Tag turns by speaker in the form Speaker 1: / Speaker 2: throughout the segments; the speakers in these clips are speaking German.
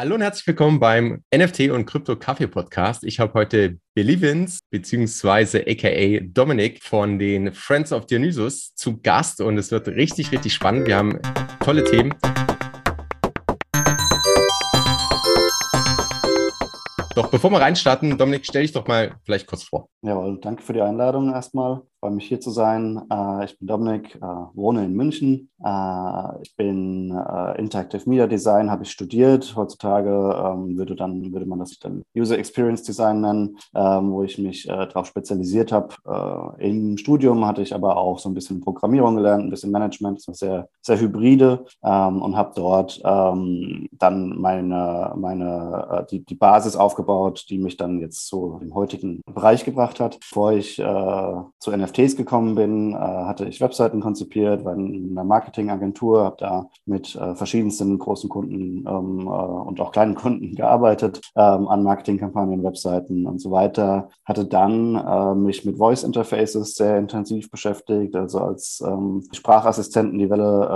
Speaker 1: Hallo und herzlich willkommen beim NFT und Krypto Kaffee Podcast. Ich habe heute Billy Vince beziehungsweise aka Dominik von den Friends of Dionysus zu Gast und es wird richtig, richtig spannend. Wir haben tolle Themen. Doch bevor wir reinstarten, Dominik, stell dich doch mal vielleicht kurz vor.
Speaker 2: Jawohl, danke für die Einladung erstmal freue mich hier zu sein. Äh, ich bin Dominik, äh, wohne in München. Äh, ich bin Interactive Media Design, habe ich studiert. Heutzutage ähm, würde, dann, würde man das dann User Experience Design nennen, ähm, wo ich mich darauf spezialisiert habe. Im Studium hatte ich aber auch so ein bisschen Programmierung gelernt, ein bisschen Management, das sehr, sehr hybride ähm, und habe dort dann meine, meine, die, die Basis aufgebaut, die mich dann jetzt zu dem heutigen Bereich gebracht hat. Bevor ich zu NFT NFTs gekommen bin, äh, hatte ich Webseiten konzipiert, war in einer Marketingagentur, habe da mit äh, verschiedensten großen Kunden ähm, äh, und auch kleinen Kunden gearbeitet ähm, an Marketingkampagnen, Webseiten und so weiter. Hatte dann mich mit Voice Interfaces sehr intensiv beschäftigt. Also als ähm, Sprachassistenten die Welle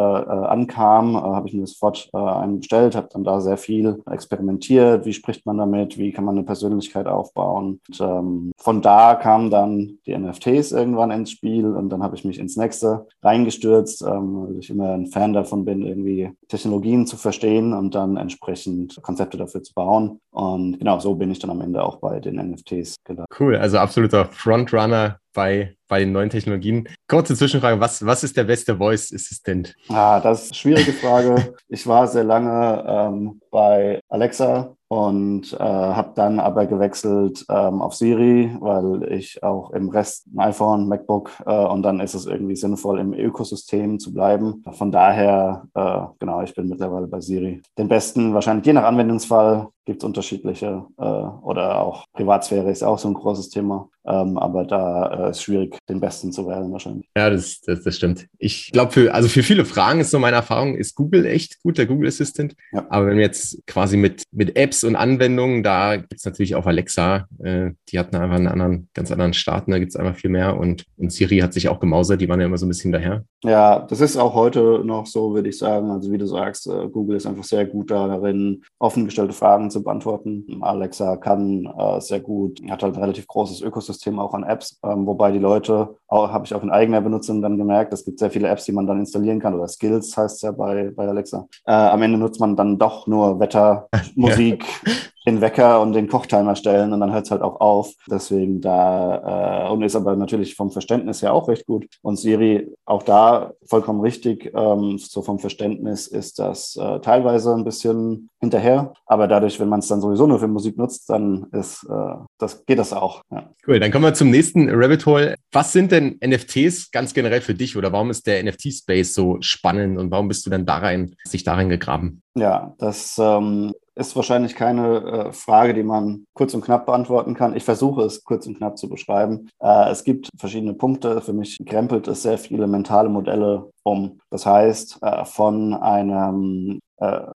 Speaker 2: ankam, habe ich mir sofort einbestellt, habe dann da sehr viel experimentiert. Wie spricht man damit? Wie kann man eine Persönlichkeit aufbauen? Und, von da kamen dann die NFTs irgendwann irgendwann ins Spiel und dann habe ich mich ins nächste reingestürzt, ähm, weil ich immer ein Fan davon bin, irgendwie Technologien zu verstehen und dann entsprechend Konzepte dafür zu bauen. Und genau so bin ich dann am Ende auch bei den NFTs
Speaker 1: gelandet. Cool, also absoluter Frontrunner bei, bei den neuen Technologien. Kurze Zwischenfrage, was, was ist der beste Voice Assistant?
Speaker 2: Ah, das ist eine schwierige Frage. ich war sehr lange ähm, bei Alexa und äh, habe dann aber gewechselt ähm, auf Siri, weil ich auch im Rest ein iPhone, MacBook äh, und dann ist es irgendwie sinnvoll, im Ökosystem zu bleiben. Von daher, äh, genau, ich bin mittlerweile bei Siri. Den besten, wahrscheinlich je nach Anwendungsfall, gibt es unterschiedliche äh, oder auch Privatsphäre ist auch so ein großes Thema. Ähm, aber da äh, ist schwierig, den besten zu wählen wahrscheinlich.
Speaker 1: Ja, das, das, das stimmt. Ich glaube, für, also für viele Fragen ist so meine Erfahrung, ist Google echt gut, der Google Assistant. Ja. Aber wenn wir jetzt quasi mit, mit Apps und Anwendungen, da gibt es natürlich auch Alexa, äh, die hatten einfach einen anderen, ganz anderen Start, da gibt es einfach viel mehr. Und, und Siri hat sich auch gemausert, die waren ja immer so ein bisschen daher.
Speaker 2: Ja, das ist auch heute noch so, würde ich sagen. Also wie du sagst, äh, Google ist einfach sehr gut darin, offen gestellte Fragen zu beantworten. Alexa kann äh, sehr gut, hat halt ein relativ großes Ökosystem auch an Apps, ähm, wobei die Leute, habe ich auch in eigener Benutzung dann gemerkt, es gibt sehr viele Apps, die man dann installieren kann oder Skills heißt es ja bei, bei Alexa. Äh, am Ende nutzt man dann doch nur Wetter, Musik, den Wecker und den Kochtimer stellen und dann hört es halt auch auf. Deswegen da, äh, und ist aber natürlich vom Verständnis her auch recht gut. Und Siri, auch da vollkommen richtig, ähm, so vom Verständnis ist das äh, teilweise ein bisschen hinterher. Aber dadurch, wenn man es dann sowieso nur für Musik nutzt, dann ist äh, das, geht das auch.
Speaker 1: Ja. Cool, dann kommen wir zum nächsten Rabbit Hole. Was sind denn NFTs ganz generell für dich oder warum ist der NFT-Space so spannend und warum bist du dann da rein, sich darin gegraben?
Speaker 2: Ja, das ähm, ist wahrscheinlich keine äh, Frage, die man kurz und knapp beantworten kann. Ich versuche es kurz und knapp zu beschreiben. Äh, es gibt verschiedene Punkte. Für mich krempelt es sehr viele mentale Modelle um. Das heißt, äh, von einem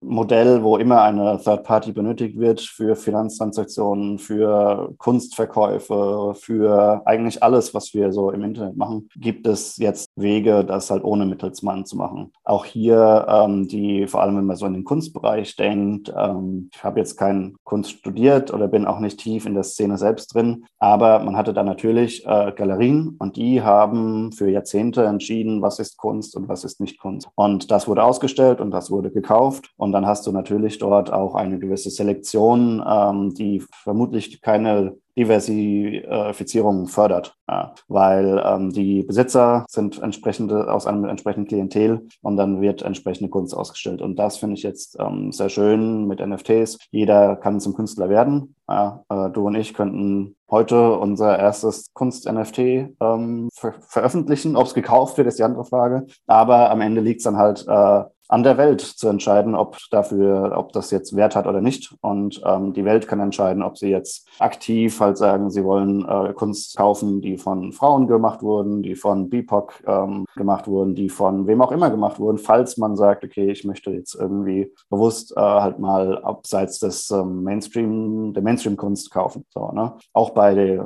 Speaker 2: Modell, wo immer eine Third Party benötigt wird für Finanztransaktionen, für Kunstverkäufe, für eigentlich alles, was wir so im Internet machen, gibt es jetzt Wege, das halt ohne Mittelsmann zu machen. Auch hier, ähm, die vor allem, wenn man so in den Kunstbereich denkt, ähm, ich habe jetzt kein Kunst studiert oder bin auch nicht tief in der Szene selbst drin, aber man hatte da natürlich äh, Galerien und die haben für Jahrzehnte entschieden, was ist Kunst und was ist nicht Kunst. Und das wurde ausgestellt und das wurde gekauft gekauft. Und dann hast du natürlich dort auch eine gewisse Selektion, ähm, die vermutlich keine Diversifizierung fördert, ja, weil ähm, die Besitzer sind entsprechende aus einem entsprechenden Klientel und dann wird entsprechende Kunst ausgestellt. Und das finde ich jetzt ähm, sehr schön mit NFTs. Jeder kann zum Künstler werden. Ja, äh, du und ich könnten heute unser erstes Kunst-NFT ähm, ver veröffentlichen. Ob es gekauft wird, ist die andere Frage. Aber am Ende liegt es dann halt äh, an der Welt zu entscheiden, ob dafür, ob das jetzt Wert hat oder nicht. Und ähm, die Welt kann entscheiden, ob sie jetzt aktiv halt sagen, sie wollen äh, Kunst kaufen, die von Frauen gemacht wurden, die von BIPOC ähm, gemacht wurden, die von wem auch immer gemacht wurden, falls man sagt, okay, ich möchte jetzt irgendwie bewusst äh, halt mal abseits des ähm, Mainstream, der Mainstream-Kunst kaufen. So, ne? Auch bei äh,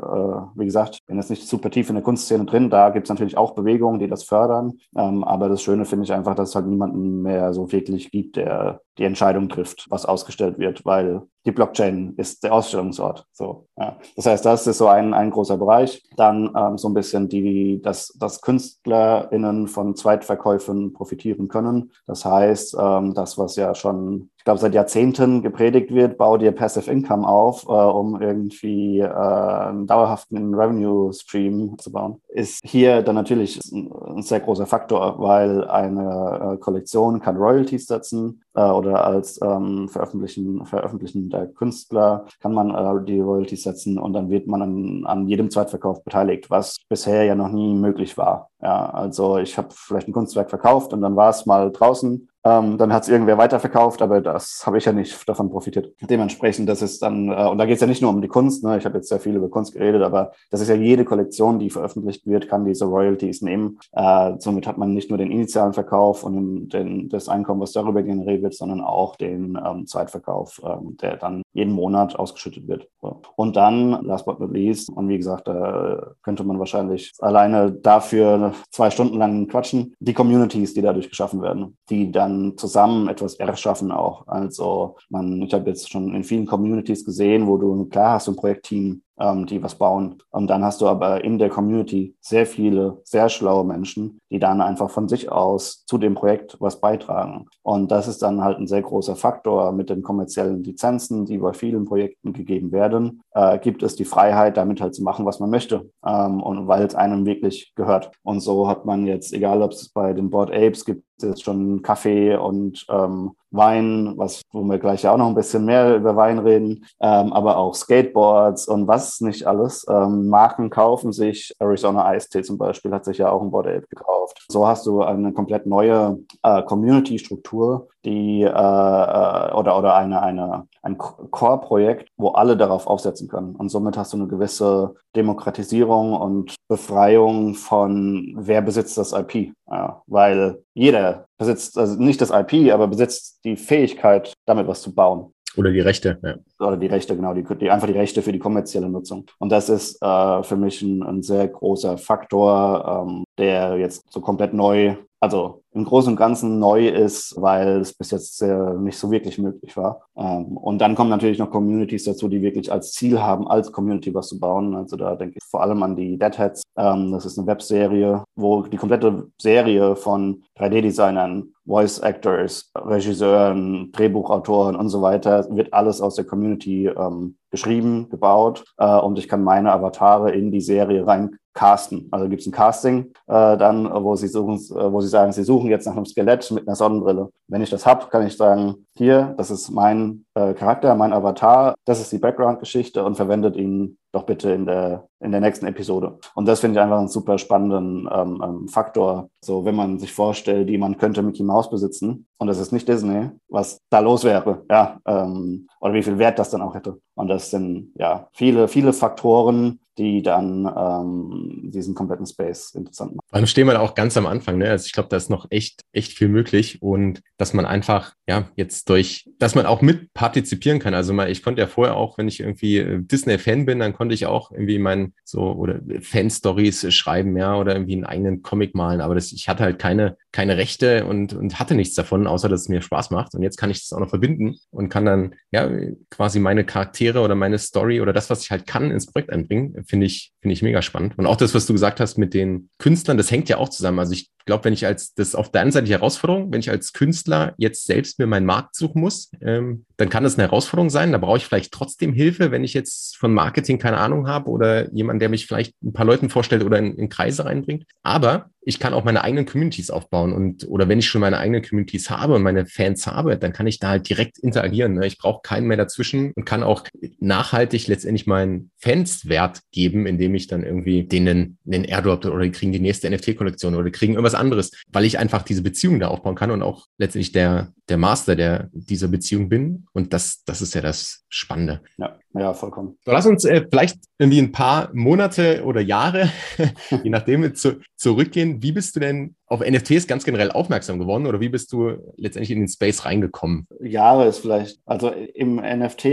Speaker 2: wie gesagt, bin jetzt nicht super tief in der Kunstszene drin, da gibt es natürlich auch Bewegungen, die das fördern. Ähm, aber das Schöne finde ich einfach, dass es halt niemanden mehr so wirklich gibt, der die Entscheidung trifft, was ausgestellt wird, weil die Blockchain ist der Ausstellungsort. So, ja. Das heißt, das ist so ein, ein großer Bereich. Dann ähm, so ein bisschen die, dass, dass KünstlerInnen von Zweitverkäufen profitieren können. Das heißt, ähm, das, was ja schon, ich glaube, seit Jahrzehnten gepredigt wird, bau dir Passive Income auf, äh, um irgendwie äh, einen dauerhaften Revenue Stream zu bauen, ist hier dann natürlich ein, ein sehr großer Faktor, weil eine äh, Kollektion kann Royalties setzen äh, oder als ähm, Veröffentlichen, Veröffentlichen der Künstler kann man äh, die Royalties setzen und dann wird man an, an jedem Zweitverkauf beteiligt, was bisher ja noch nie möglich war. Ja, also ich habe vielleicht ein Kunstwerk verkauft und dann war es mal draußen ähm, dann hat es irgendwer weiterverkauft, aber das habe ich ja nicht davon profitiert. Dementsprechend, das ist dann, äh, und da geht es ja nicht nur um die Kunst, ne? ich habe jetzt sehr viel über Kunst geredet, aber das ist ja jede Kollektion, die veröffentlicht wird, kann diese Royalties nehmen. Äh, somit hat man nicht nur den initialen Verkauf und den, den, das Einkommen, was darüber generiert wird, sondern auch den ähm, Zweitverkauf, ähm, der dann jeden Monat ausgeschüttet wird. Und dann, last but not least, und wie gesagt, da könnte man wahrscheinlich alleine dafür zwei Stunden lang quatschen, die Communities, die dadurch geschaffen werden, die dann zusammen etwas erschaffen auch. Also man, ich habe jetzt schon in vielen Communities gesehen, wo du klar hast, ein Projektteam, ähm, die was bauen. Und dann hast du aber in der Community sehr viele, sehr schlaue Menschen, die dann einfach von sich aus zu dem Projekt was beitragen. Und das ist dann halt ein sehr großer Faktor mit den kommerziellen Lizenzen, die bei vielen Projekten gegeben werden, äh, gibt es die Freiheit, damit halt zu machen, was man möchte. Ähm, und weil es einem wirklich gehört. Und so hat man jetzt, egal ob es bei den Board Apes gibt, jetzt schon Kaffee und ähm, Wein, was, wo wir gleich ja auch noch ein bisschen mehr über Wein reden, ähm, aber auch Skateboards und was nicht alles. Ähm, Marken kaufen sich, Arizona Ice Tea zum Beispiel hat sich ja auch ein Board Ape gekauft. So hast du eine komplett neue äh, Community-Struktur, die äh, äh, oder oder eine eine ein Core-Projekt, wo alle darauf aufsetzen können und somit hast du eine gewisse Demokratisierung und Befreiung von wer besitzt das IP, ja, weil jeder besitzt also nicht das IP, aber besitzt die Fähigkeit, damit was zu bauen.
Speaker 1: Oder die Rechte, ja.
Speaker 2: Oder die Rechte, genau, die, die, einfach die Rechte für die kommerzielle Nutzung. Und das ist äh, für mich ein, ein, sehr großer Faktor, ähm, der jetzt so komplett neu also im Großen und Ganzen neu ist, weil es bis jetzt äh, nicht so wirklich möglich war. Ähm, und dann kommen natürlich noch Communities dazu, die wirklich als Ziel haben, als Community was zu bauen. Also da denke ich vor allem an die Deadheads. Ähm, das ist eine Webserie, wo die komplette Serie von 3D-Designern, Voice Actors, Regisseuren, Drehbuchautoren und so weiter, wird alles aus der Community ähm, geschrieben, gebaut äh, und ich kann meine Avatare in die Serie rein casten. Also gibt es ein Casting äh, dann, wo sie suchen, äh, wo sie sagen, sie suchen jetzt nach einem Skelett mit einer Sonnenbrille. Wenn ich das habe, kann ich sagen, hier, das ist mein äh, Charakter, mein Avatar, das ist die Background-Geschichte und verwendet ihn doch bitte in der, in der nächsten Episode. Und das finde ich einfach einen super spannenden ähm, ähm, Faktor. So, wenn man sich vorstellt, jemand könnte Mickey Mouse besitzen und das ist nicht Disney, was da los wäre, ja, ähm, oder wie viel Wert das dann auch hätte. Und das sind ja viele, viele Faktoren, die dann ähm, diesen kompletten Space interessant machen.
Speaker 1: Vor stehen wir da auch ganz am Anfang, ne? Also ich glaube, da ist noch echt, echt viel möglich und dass man einfach, ja, jetzt durch, dass man auch mit partizipieren kann. Also mal, ich konnte ja vorher auch, wenn ich irgendwie äh, Disney-Fan bin, dann konnte ich auch irgendwie mein so oder Fan-Stories schreiben, ja, oder irgendwie einen eigenen Comic malen. Aber das, ich hatte halt keine, keine Rechte und, und hatte nichts davon, außer dass es mir Spaß macht. Und jetzt kann ich das auch noch verbinden und kann dann ja quasi meine Charaktere oder meine Story oder das, was ich halt kann, ins Projekt einbringen. Finde ich, finde ich mega spannend. Und auch das, was du gesagt hast mit den Künstlern, das hängt ja auch zusammen. Also ich glaube, wenn ich als, das auf der einen Seite die Herausforderung, wenn ich als Künstler jetzt selbst mir meinen Markt suchen muss, ähm, dann kann das eine Herausforderung sein. Da brauche ich vielleicht trotzdem Hilfe, wenn ich jetzt von Marketing keine Ahnung habe oder jemand, der mich vielleicht ein paar Leuten vorstellt oder in, in Kreise reinbringt. Aber ich kann auch meine eigenen Communities aufbauen und oder wenn ich schon meine eigenen Communities habe und meine Fans habe, dann kann ich da halt direkt interagieren. Ne? Ich brauche keinen mehr dazwischen und kann auch nachhaltig letztendlich meinen Fans Wert geben, indem ich dann irgendwie denen einen Airdrop oder die kriegen die nächste NFT-Kollektion oder die kriegen irgendwas anderes, weil ich einfach diese Beziehung da aufbauen kann und auch letztendlich der der Master der dieser Beziehung bin und das das ist ja das Spannende.
Speaker 2: Ja. Ja, vollkommen.
Speaker 1: So, lass uns äh, vielleicht irgendwie ein paar Monate oder Jahre, je nachdem, zu, zurückgehen. Wie bist du denn auf NFTs ganz generell aufmerksam geworden oder wie bist du letztendlich in den Space reingekommen?
Speaker 2: Jahre ist vielleicht, also im NFT,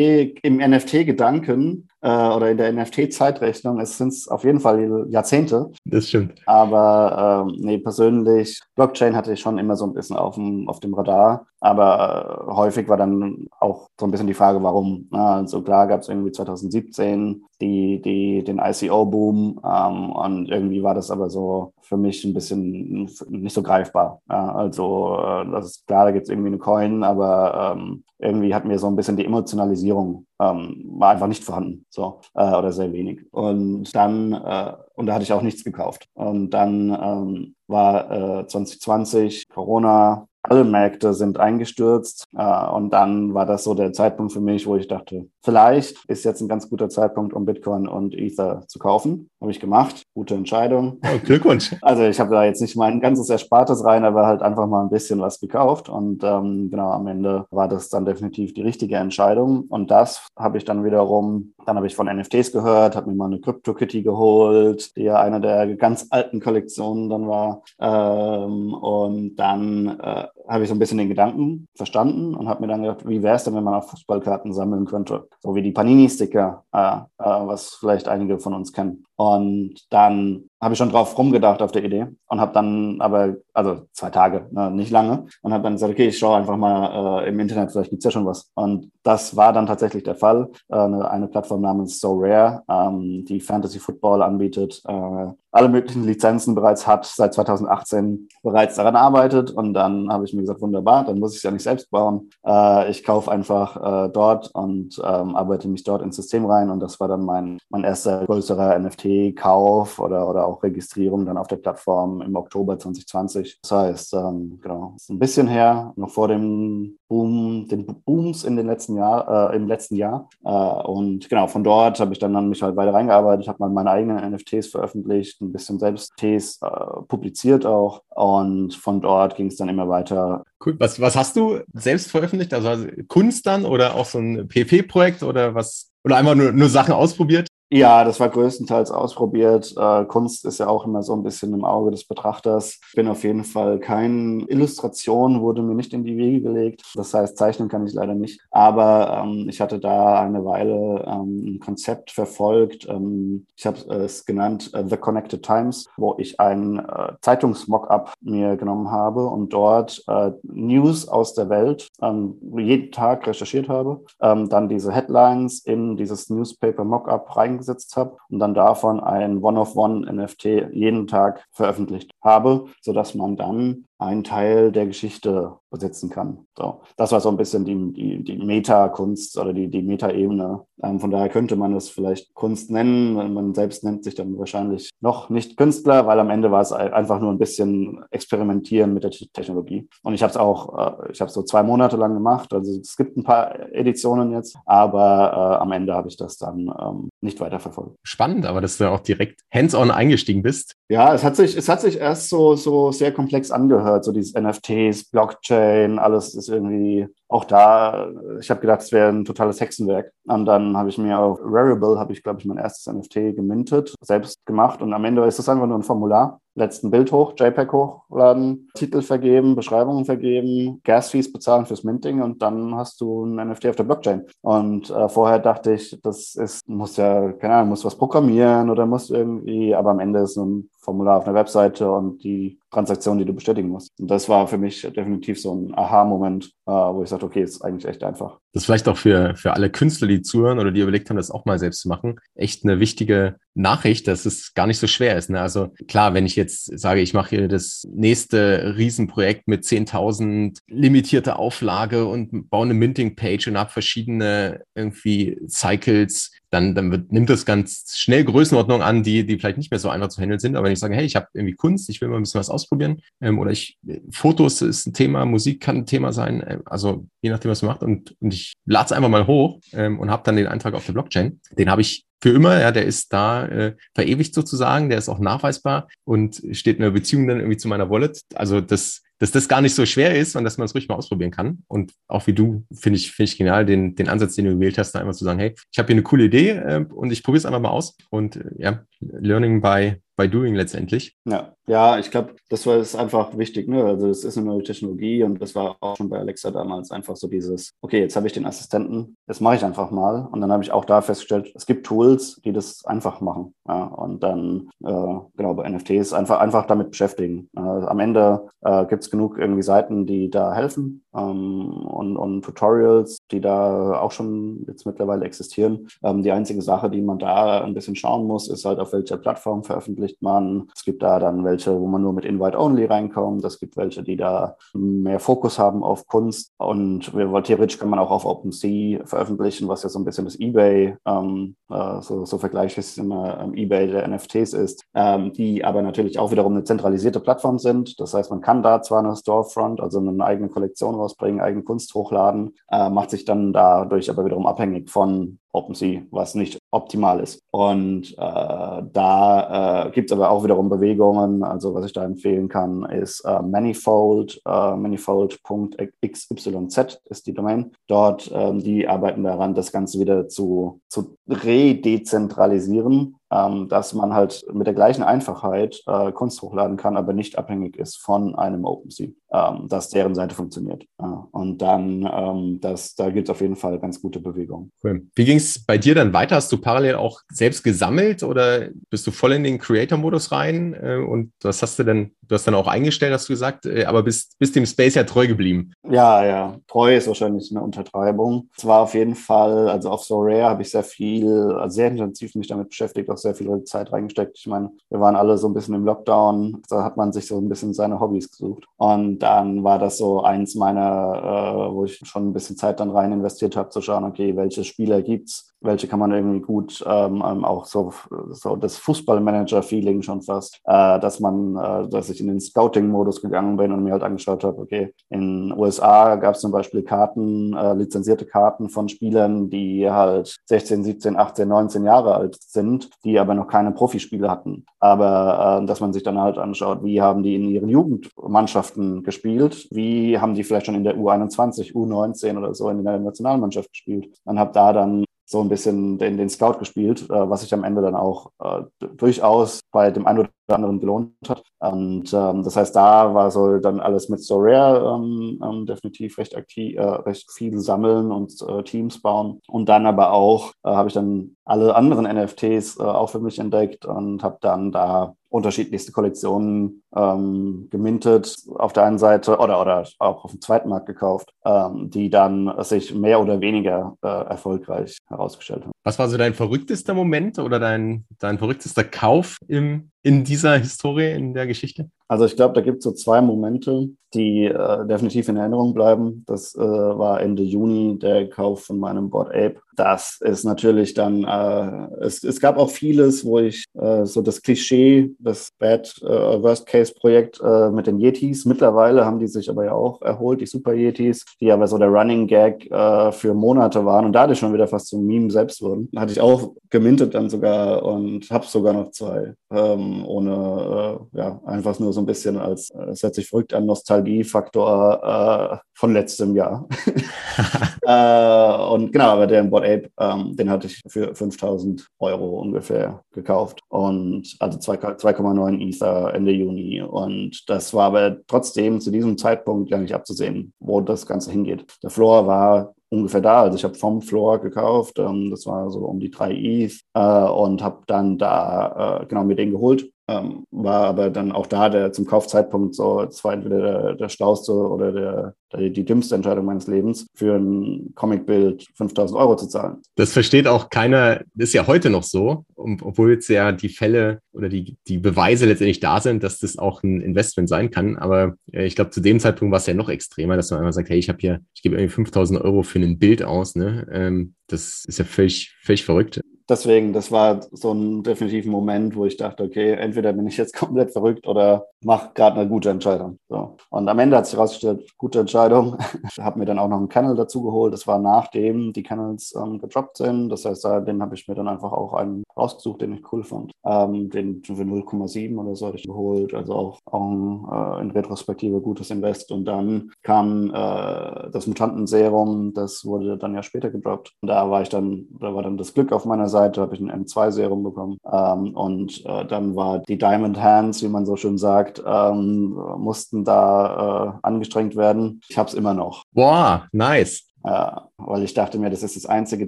Speaker 2: im NFT-Gedanken äh, oder in der NFT-Zeitrechnung sind es auf jeden Fall Jahrzehnte.
Speaker 1: Das stimmt.
Speaker 2: Aber ähm, nee, persönlich, Blockchain hatte ich schon immer so ein bisschen auf dem, auf dem Radar. Aber äh, häufig war dann auch so ein bisschen die Frage, warum. Na, also klar gab es irgendwie 2017 die, die, den ICO-Boom ähm, und irgendwie war das aber so für mich ein bisschen nicht so greifbar. Ja, also äh, das ist klar, da gibt es irgendwie eine Coin, aber ähm, irgendwie hat mir so ein bisschen die Emotionalisierung ähm, war einfach nicht vorhanden, so äh, oder sehr wenig. Und dann äh, und da hatte ich auch nichts gekauft. Und dann ähm, war äh, 2020 Corona, alle Märkte sind eingestürzt. Äh, und dann war das so der Zeitpunkt für mich, wo ich dachte, vielleicht ist jetzt ein ganz guter Zeitpunkt, um Bitcoin und Ether zu kaufen. Habe ich gemacht. Gute Entscheidung.
Speaker 1: Oh, Glückwunsch.
Speaker 2: Also ich habe da jetzt nicht mein ganzes Erspartes rein, aber halt einfach mal ein bisschen was gekauft. Und ähm, genau, am Ende war das dann definitiv die richtige Entscheidung. Und das habe ich dann wiederum, dann habe ich von NFTs gehört, habe mir mal eine CryptoKitty geholt, die ja eine der ganz alten Kollektionen dann war. Ähm, und dann äh, habe ich so ein bisschen den Gedanken verstanden und habe mir dann gedacht, wie wäre es denn, wenn man auch Fußballkarten sammeln könnte? So wie die Panini-Sticker, äh, äh, was vielleicht einige von uns kennen. Und dann habe ich schon drauf rumgedacht auf der Idee und habe dann aber, also zwei Tage, ne, nicht lange, und habe dann gesagt, okay, ich schaue einfach mal äh, im Internet, vielleicht gibt's ja schon was. Und das war dann tatsächlich der Fall. Äh, eine, eine Plattform namens So Rare, ähm, die Fantasy Football anbietet, äh, alle möglichen Lizenzen bereits hat, seit 2018 bereits daran arbeitet. Und dann habe ich mir gesagt, wunderbar, dann muss ich es ja nicht selbst bauen. Äh, ich kaufe einfach äh, dort und ähm, arbeite mich dort ins System rein. Und das war dann mein, mein erster größerer NFT-Kauf oder, oder auch Registrierung dann auf der Plattform im Oktober 2020. Das heißt, ähm, genau, ist ein bisschen her, noch vor dem Boom, den Booms in den letzten Jahr, äh, im letzten Jahr. Äh, und genau, von dort habe ich dann an mich halt weiter reingearbeitet, habe mal meine eigenen NFTs veröffentlicht, ein bisschen selbst Ts äh, publiziert auch. Und von dort ging es dann immer weiter.
Speaker 1: Cool. Was, was hast du selbst veröffentlicht? Also Kunst dann oder auch so ein PP-Projekt oder was? Oder einfach nur, nur Sachen ausprobiert?
Speaker 2: Ja, das war größtenteils ausprobiert. Äh, Kunst ist ja auch immer so ein bisschen im Auge des Betrachters. Ich bin auf jeden Fall kein Illustration, wurde mir nicht in die Wege gelegt. Das heißt, zeichnen kann ich leider nicht. Aber ähm, ich hatte da eine Weile ähm, ein Konzept verfolgt. Ähm, ich habe es genannt äh, The Connected Times, wo ich ein äh, Zeitungsmockup mir genommen habe und dort äh, News aus der Welt ähm, jeden Tag recherchiert habe. Ähm, dann diese Headlines in dieses Newspaper Mockup rein eingesetzt habe und dann davon ein One-of-One-NFT jeden Tag veröffentlicht habe, sodass man dann einen Teil der Geschichte besetzen kann. So, das war so ein bisschen die, die, die Meta-Kunst oder die, die Meta-Ebene. Ähm, von daher könnte man es vielleicht Kunst nennen. Man selbst nennt sich dann wahrscheinlich noch nicht Künstler, weil am Ende war es einfach nur ein bisschen experimentieren mit der Technologie. Und ich habe es auch, äh, ich habe so zwei Monate lang gemacht. Also es gibt ein paar Editionen jetzt, aber äh, am Ende habe ich das dann ähm, nicht weiterverfolgt.
Speaker 1: Spannend, aber dass du auch direkt hands-on eingestiegen bist.
Speaker 2: Ja, es hat sich, es hat sich erst so, so sehr komplex angehört, so dieses NFTs, Blockchain, alles ist irgendwie auch da, ich habe gedacht, es wäre ein totales Hexenwerk. Und dann habe ich mir auf Rarible, habe ich, glaube ich, mein erstes NFT gemintet, selbst gemacht. Und am Ende ist es einfach nur ein Formular. Letzten Bild hoch, JPEG hochladen, Titel vergeben, Beschreibungen vergeben, Gas-Fees bezahlen fürs Minting und dann hast du ein NFT auf der Blockchain. Und äh, vorher dachte ich, das ist, muss ja, keine Ahnung, muss was programmieren oder muss irgendwie, aber am Ende ist ein Formular auf einer Webseite und die Transaktion, die du bestätigen musst. Und das war für mich definitiv so ein Aha-Moment, äh, wo ich sagte, okay, ist eigentlich echt einfach.
Speaker 1: Das ist vielleicht auch für, für alle Künstler, die zuhören oder die überlegt haben, das auch mal selbst zu machen, echt eine wichtige Nachricht, dass es gar nicht so schwer ist. Ne? Also klar, wenn ich jetzt sage, ich mache hier das nächste Riesenprojekt mit 10.000 limitierte Auflage und baue eine Minting-Page und habe verschiedene irgendwie Cycles, dann, dann wird, nimmt das ganz schnell Größenordnung an, die, die vielleicht nicht mehr so einfach zu handeln sind. Aber wenn ich sage, hey, ich habe irgendwie Kunst, ich will mal ein bisschen was ausprobieren, ähm, oder ich, Fotos ist ein Thema, Musik kann ein Thema sein, äh, also je nachdem, was man macht, und, und ich lade es einfach mal hoch ähm, und habe dann den Eintrag auf der Blockchain. Den habe ich für immer, ja, der ist da äh, verewigt sozusagen, der ist auch nachweisbar und steht in einer Beziehung dann irgendwie zu meiner Wallet. Also das dass das gar nicht so schwer ist und dass man es ruhig mal ausprobieren kann. Und auch wie du, finde ich, finde ich genial, den, den Ansatz, den du gewählt hast, da einfach zu sagen, hey, ich habe hier eine coole Idee äh, und ich probiere es einfach mal aus. Und äh, ja, Learning by, by doing letztendlich.
Speaker 2: Ja, ja ich glaube, das war ist einfach wichtig. Ne? Also es ist eine neue Technologie und das war auch schon bei Alexa damals einfach so dieses, okay, jetzt habe ich den Assistenten, das mache ich einfach mal. Und dann habe ich auch da festgestellt, es gibt Tools, die das einfach machen. Ja? Und dann, äh, genau, bei NFTs einfach, einfach damit beschäftigen. Äh, am Ende äh, gibt es genug irgendwie Seiten, die da helfen ähm, und, und Tutorials, die da auch schon jetzt mittlerweile existieren. Ähm, die einzige Sache, die man da ein bisschen schauen muss, ist halt, auf welcher Plattform veröffentlicht man. Es gibt da dann welche, wo man nur mit Invite-Only reinkommt. Es gibt welche, die da mehr Fokus haben auf Kunst. Und theoretisch kann man auch auf OpenSea veröffentlichen, was ja so ein bisschen das eBay, ähm, äh, so, so vergleiche ich es immer, ähm, eBay der NFTs ist, ähm, die aber natürlich auch wiederum eine zentralisierte Plattform sind. Das heißt, man kann da zwar eine Storefront, also eine eigene Kollektion rausbringen, eigene Kunst hochladen, äh, macht sich dann dadurch aber wiederum abhängig von OpenSea, was nicht optimal ist. Und äh, da äh, gibt es aber auch wiederum Bewegungen. Also was ich da empfehlen kann, ist äh, Manifold, äh, manifold.xyz ist die Domain. Dort, ähm, die arbeiten daran, das Ganze wieder zu, zu redezentralisieren ähm, dass man halt mit der gleichen Einfachheit äh, Kunst hochladen kann, aber nicht abhängig ist von einem OpenSea, ähm, dass deren Seite funktioniert. Ja, und dann, ähm, das, da gibt es auf jeden Fall ganz gute Bewegungen.
Speaker 1: Cool. Wie ging es bei dir dann weiter? Hast du parallel auch selbst gesammelt oder bist du voll in den Creator-Modus rein? Äh, und was hast du denn, du hast dann auch eingestellt, hast du gesagt, äh, aber bist, bist dem Space ja treu geblieben.
Speaker 2: Ja, ja, treu ist wahrscheinlich eine Untertreibung. Es war auf jeden Fall, also auf So Rare habe ich sehr viel, also sehr intensiv mich damit beschäftigt, auch sehr viel Zeit reingesteckt. Ich meine, wir waren alle so ein bisschen im Lockdown, da hat man sich so ein bisschen seine Hobbys gesucht. Und dann war das so eins meiner, äh, wo ich schon ein bisschen Zeit dann rein investiert habe, zu schauen, okay, welche Spieler gibt's, welche kann man irgendwie gut ähm, ähm, auch so, so das Fußballmanager-Feeling schon fast, äh, dass man, äh, dass ich in den Scouting-Modus gegangen bin und mir halt angeschaut habe, okay, in USA gab es zum Beispiel Karten, äh, lizenzierte Karten von Spielern, die halt 16, 17, 18, 19 Jahre alt sind, die aber noch keine Profispiele hatten. Aber äh, dass man sich dann halt anschaut, wie haben die in ihren Jugendmannschaften gespielt, wie haben die vielleicht schon in der U21, U19 oder so in der Nationalmannschaft gespielt. Man hat da dann so ein bisschen den, den Scout gespielt, äh, was sich am Ende dann auch äh, durchaus bei dem einen oder anderen gelohnt hat. Und ähm, das heißt, da war so dann alles mit So Rare ähm, ähm, definitiv recht aktiv, äh, recht viel sammeln und äh, Teams bauen. Und dann aber auch äh, habe ich dann alle anderen NFTs äh, auch für mich entdeckt und habe dann da unterschiedlichste Kollektionen ähm, gemintet auf der einen Seite oder, oder auch auf dem zweiten Markt gekauft, ähm, die dann sich mehr oder weniger äh, erfolgreich herausgestellt haben.
Speaker 1: Was war so dein verrücktester Moment oder dein, dein verrücktester Kauf im, in dieser Historie, in der Geschichte?
Speaker 2: Also ich glaube, da gibt es so zwei Momente, die äh, definitiv in Erinnerung bleiben. Das äh, war Ende Juni der Kauf von meinem Board Ape. Das ist natürlich dann, äh, es, es gab auch vieles, wo ich äh, so das Klischee, das Bad äh, Worst Case Projekt äh, mit den Yetis. Mittlerweile haben die sich aber ja auch erholt, die Super Yetis, die aber so der Running Gag für Monate waren und dadurch schon wieder fast zum Meme selbst wurden. Hatte ich auch gemintet dann sogar und habe sogar noch zwei, ähm, ohne, ja, einfach nur so ein bisschen als, es hört sich verrückt an, Nostalgiefaktor äh, von letztem Jahr. äh, und genau, aber der Board Ape, ähm, den hatte ich für 5000 Euro ungefähr gekauft und also 2,9 Ether Ende Juni. Und das war aber trotzdem zu diesem Zeitpunkt ja nicht abzusehen, wo das Ganze hingeht. Der Floor war ungefähr da. Also ich habe vom Floor gekauft, ähm, das war so um die drei ETH äh, und habe dann da äh, genau mir den geholt ähm, war aber dann auch da der zum Kaufzeitpunkt so, es war entweder der, der schlauste oder der, der, die dümmste Entscheidung meines Lebens, für ein Comicbild 5000 Euro zu zahlen.
Speaker 1: Das versteht auch keiner, das ist ja heute noch so, obwohl jetzt ja die Fälle oder die, die Beweise letztendlich da sind, dass das auch ein Investment sein kann. Aber äh, ich glaube, zu dem Zeitpunkt war es ja noch extremer, dass man einfach sagt, hey, ich habe hier, ich gebe irgendwie 5000 Euro für ein Bild aus. Ne? Ähm, das ist ja völlig, völlig verrückt.
Speaker 2: deswegen, das war so ein definitiver Moment, wo ich dachte, okay, entweder bin ich jetzt komplett verrückt oder mache gerade eine gute Entscheidung. So. Und am Ende hat sich herausgestellt, gute Entscheidung. Ich habe mir dann auch noch einen Kennel dazu geholt. Das war nachdem die Kennels ähm, gedroppt sind. Das heißt, den habe ich mir dann einfach auch einen rausgesucht, den ich cool fand. Ähm, den für 0,7 oder so hatte ich geholt. Also auch, auch äh, in Retrospektive gutes Invest. Und dann kam äh, das Mutantenserum, das wurde dann ja später gedroppt. Und da war ich dann, da war dann das Glück auf meiner Seite, habe ich ein M2-Serum bekommen. Ähm, und äh, dann war die Diamond Hands, wie man so schön sagt, ähm, mussten da äh, angestrengt werden. Ich habe es immer noch.
Speaker 1: Boah, nice.
Speaker 2: Ja, weil ich dachte mir, das ist das einzige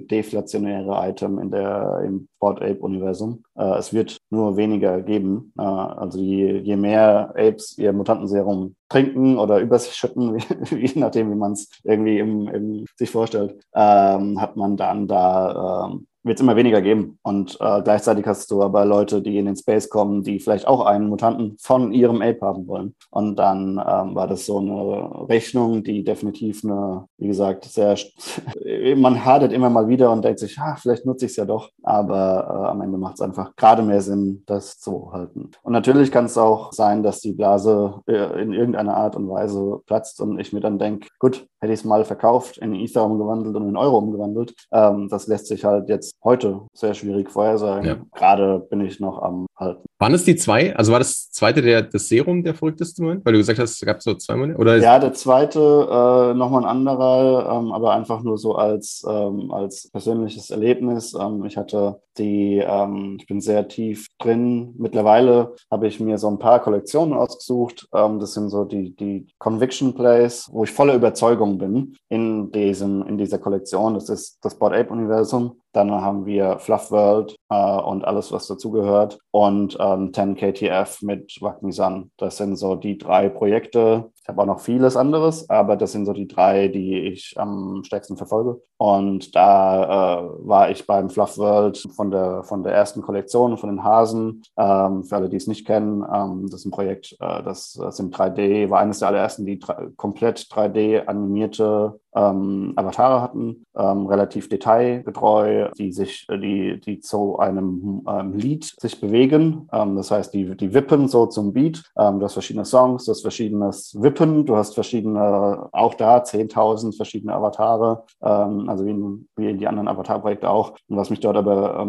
Speaker 2: deflationäre Item in der, im Board Ape-Universum. Äh, es wird nur weniger geben. Äh, also je, je mehr Apes ihr Mutantenserum trinken oder über sich schütten, je nachdem, wie man es irgendwie im, im, sich vorstellt, ähm, hat man dann da ähm, wird es immer weniger geben. Und äh, gleichzeitig hast du aber Leute, die in den Space kommen, die vielleicht auch einen Mutanten von ihrem Ape haben wollen. Und dann ähm, war das so eine Rechnung, die definitiv eine, wie gesagt, sehr, man hadert immer mal wieder und denkt sich, ah, vielleicht nutze ich es ja doch. Aber äh, am Ende macht es einfach gerade mehr Sinn, das zu halten. Und natürlich kann es auch sein, dass die Blase äh, in irgendeiner Art und Weise platzt und ich mir dann denke, gut, hätte ich es mal verkauft, in Ether umgewandelt und in Euro umgewandelt. Ähm, das lässt sich halt jetzt heute sehr schwierig vorhersagen. Ja. Gerade bin ich noch am Halten.
Speaker 1: Waren es die zwei? Also war das zweite der, das Serum der verrückteste Moment? Weil du gesagt hast, es gab so zwei Monate? Oder
Speaker 2: ja, der zweite äh, nochmal ein anderer, ähm, aber einfach nur so als, ähm, als persönliches Erlebnis. Ähm, ich hatte die, ähm, ich bin sehr tief drin. Mittlerweile habe ich mir so ein paar Kollektionen ausgesucht. Ähm, das sind so die, die Conviction Plays, wo ich voller Überzeugung bin in, diesem, in dieser Kollektion. Das ist das Board Ape Universum. Dann haben wir Fluff World äh, und alles, was dazugehört. Und ähm, 10 KTF mit Wakmisan. Das sind so die drei Projekte. Habe auch noch vieles anderes, aber das sind so die drei, die ich am stärksten verfolge. Und da äh, war ich beim Fluff World von der, von der ersten Kollektion, von den Hasen. Ähm, für alle, die es nicht kennen, ähm, das ist ein Projekt, äh, das, in 3D, war eines der allerersten, die komplett 3D animierte ähm, Avatare hatten, ähm, relativ detailgetreu, die sich, die, die zu einem ähm, Lied sich bewegen. Ähm, das heißt, die, die wippen so zum Beat. Ähm, du hast verschiedene Songs, du hast verschiedenes Wippen, du hast verschiedene, auch da 10.000 verschiedene Avatare, ähm, also wie in, wie in die anderen Avatar-Projekte auch. Und was mich dort aber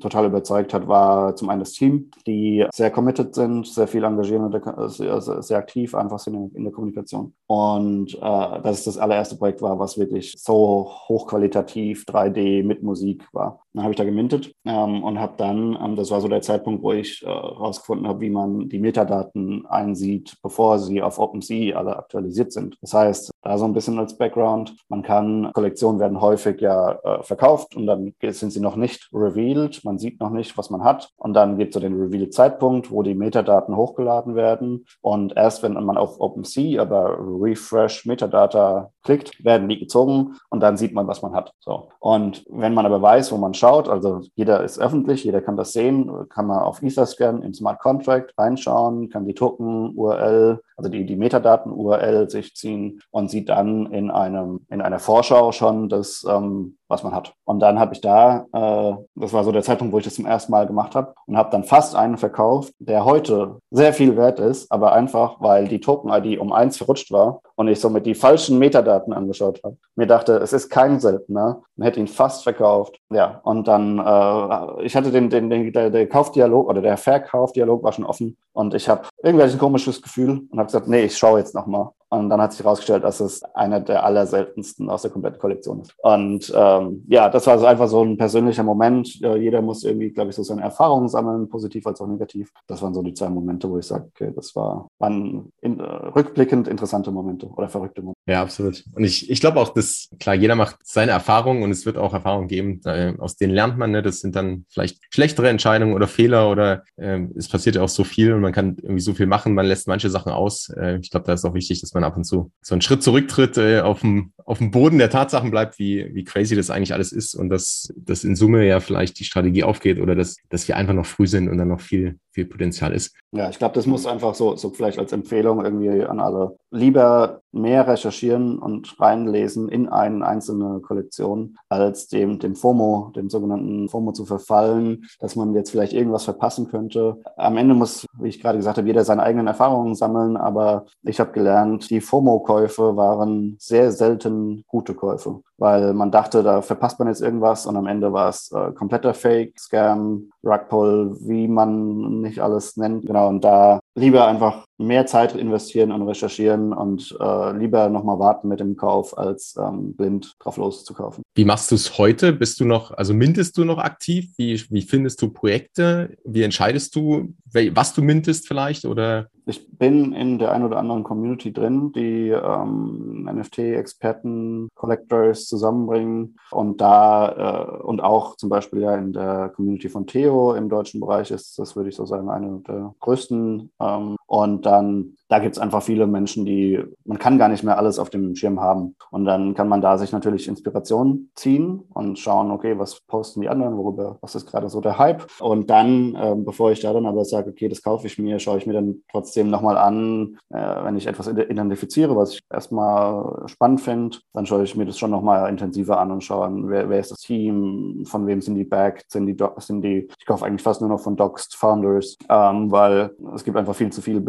Speaker 2: total überzeugt hat, war zum einen das Team, die sehr committed sind, sehr viel engagieren, sehr, sehr aktiv einfach sind in, in der Kommunikation. Und äh, das ist das allererste Projekt war, was wirklich so hochqualitativ 3D mit Musik war. Dann habe ich da gemintet ähm, und habe dann, ähm, das war so der Zeitpunkt, wo ich äh, habe, wie man die Metadaten einsieht, bevor sie auf OpenSea alle aktualisiert sind. Das heißt, da so ein bisschen als Background, man kann, Kollektionen werden häufig ja äh, verkauft und dann sind sie noch nicht revealed, man sieht noch nicht, was man hat und dann gibt es so den Reveal-Zeitpunkt, wo die Metadaten hochgeladen werden und erst wenn man auf OpenSea aber Refresh Metadata klickt, werden die gezogen und dann sieht man, was man hat. So. Und wenn man aber weiß, wo man schaut, also jeder ist öffentlich, jeder kann das sehen, kann man auf Etherscan im Smart Contract reinschauen, kann die Token, URL, also die, die Metadaten-URL sich ziehen und sieht dann in einem, in einer Vorschau schon das, ähm, was man hat. Und dann habe ich da, äh, das war so der Zeitpunkt, wo ich das zum ersten Mal gemacht habe und habe dann fast einen verkauft, der heute sehr viel wert ist, aber einfach, weil die Token-ID um eins verrutscht war und ich somit die falschen Metadaten angeschaut habe. Mir dachte, es ist kein seltener und hätte ihn fast verkauft. Ja, und dann, äh, ich hatte den, den, den der, der Kaufdialog oder der Verkaufdialog war schon offen und ich habe irgendwelches komisches Gefühl und habe gesagt, nee, ich schaue jetzt nochmal. Und dann hat sich herausgestellt, dass es einer der allerseltensten aus der kompletten Kollektion ist. Und ähm, ja, das war so einfach so ein persönlicher Moment. Jeder muss irgendwie, glaube ich, so seine Erfahrungen sammeln, positiv als auch negativ. Das waren so die zwei Momente, wo ich sage, okay, das war, waren in, äh, rückblickend interessante Momente oder verrückte Momente.
Speaker 1: Ja, absolut. Und ich, ich glaube auch, dass, klar, jeder macht seine Erfahrungen und es wird auch Erfahrungen geben, äh, aus denen lernt man. Ne? Das sind dann vielleicht schlechtere Entscheidungen oder Fehler oder äh, es passiert ja auch so viel und man kann irgendwie so viel machen, man lässt manche Sachen aus. Äh, ich glaube, da ist auch wichtig, dass man ab und zu so einen Schritt zurücktritt, äh, auf, dem, auf dem Boden der Tatsachen bleibt, wie, wie crazy das eigentlich alles ist und dass, dass in Summe ja vielleicht die Strategie aufgeht oder dass, dass wir einfach noch früh sind und dann noch viel, viel Potenzial ist.
Speaker 2: Ja, ich glaube, das muss einfach so, so vielleicht als Empfehlung irgendwie an alle. Lieber mehr recherchieren und reinlesen in eine einzelne Kollektion, als dem, dem FOMO, dem sogenannten FOMO zu verfallen, dass man jetzt vielleicht irgendwas verpassen könnte. Am Ende muss, wie ich gerade gesagt habe, jeder seine eigenen Erfahrungen sammeln, aber ich habe gelernt, die FOMO-Käufe waren sehr selten gute Käufe, weil man dachte, da verpasst man jetzt irgendwas und am Ende war es äh, kompletter Fake, Scam, Rugpull, wie man nicht alles nennt. Genau, und da lieber einfach mehr Zeit investieren und recherchieren und äh, lieber nochmal warten mit dem Kauf, als ähm, blind drauf loszukaufen.
Speaker 1: Wie machst du es heute? Bist du noch, also mintest du noch aktiv? Wie, wie findest du Projekte? Wie entscheidest du, was du mintest vielleicht? Oder?
Speaker 2: Ich bin in der ein oder anderen Community drin, die ähm, NFT-Experten, Collectors zusammenbringen und da äh, und auch zum Beispiel ja in der Community von Theo im deutschen Bereich ist das, würde ich so sagen, eine der größten ähm, und dann, da gibt es einfach viele Menschen, die, man kann gar nicht mehr alles auf dem Schirm haben. Und dann kann man da sich natürlich Inspiration ziehen und schauen, okay, was posten die anderen, worüber, was ist gerade so der Hype. Und dann, äh, bevor ich da dann aber sage, okay, das kaufe ich mir, schaue ich mir dann trotzdem nochmal an, äh, wenn ich etwas identifiziere, was ich erstmal spannend finde, dann schaue ich mir das schon nochmal intensiver an und schaue an, wer, wer ist das Team, von wem sind die backed, sind die, sind die, ich kaufe eigentlich fast nur noch von Doxed Founders, ähm, weil es gibt einfach viel zu viele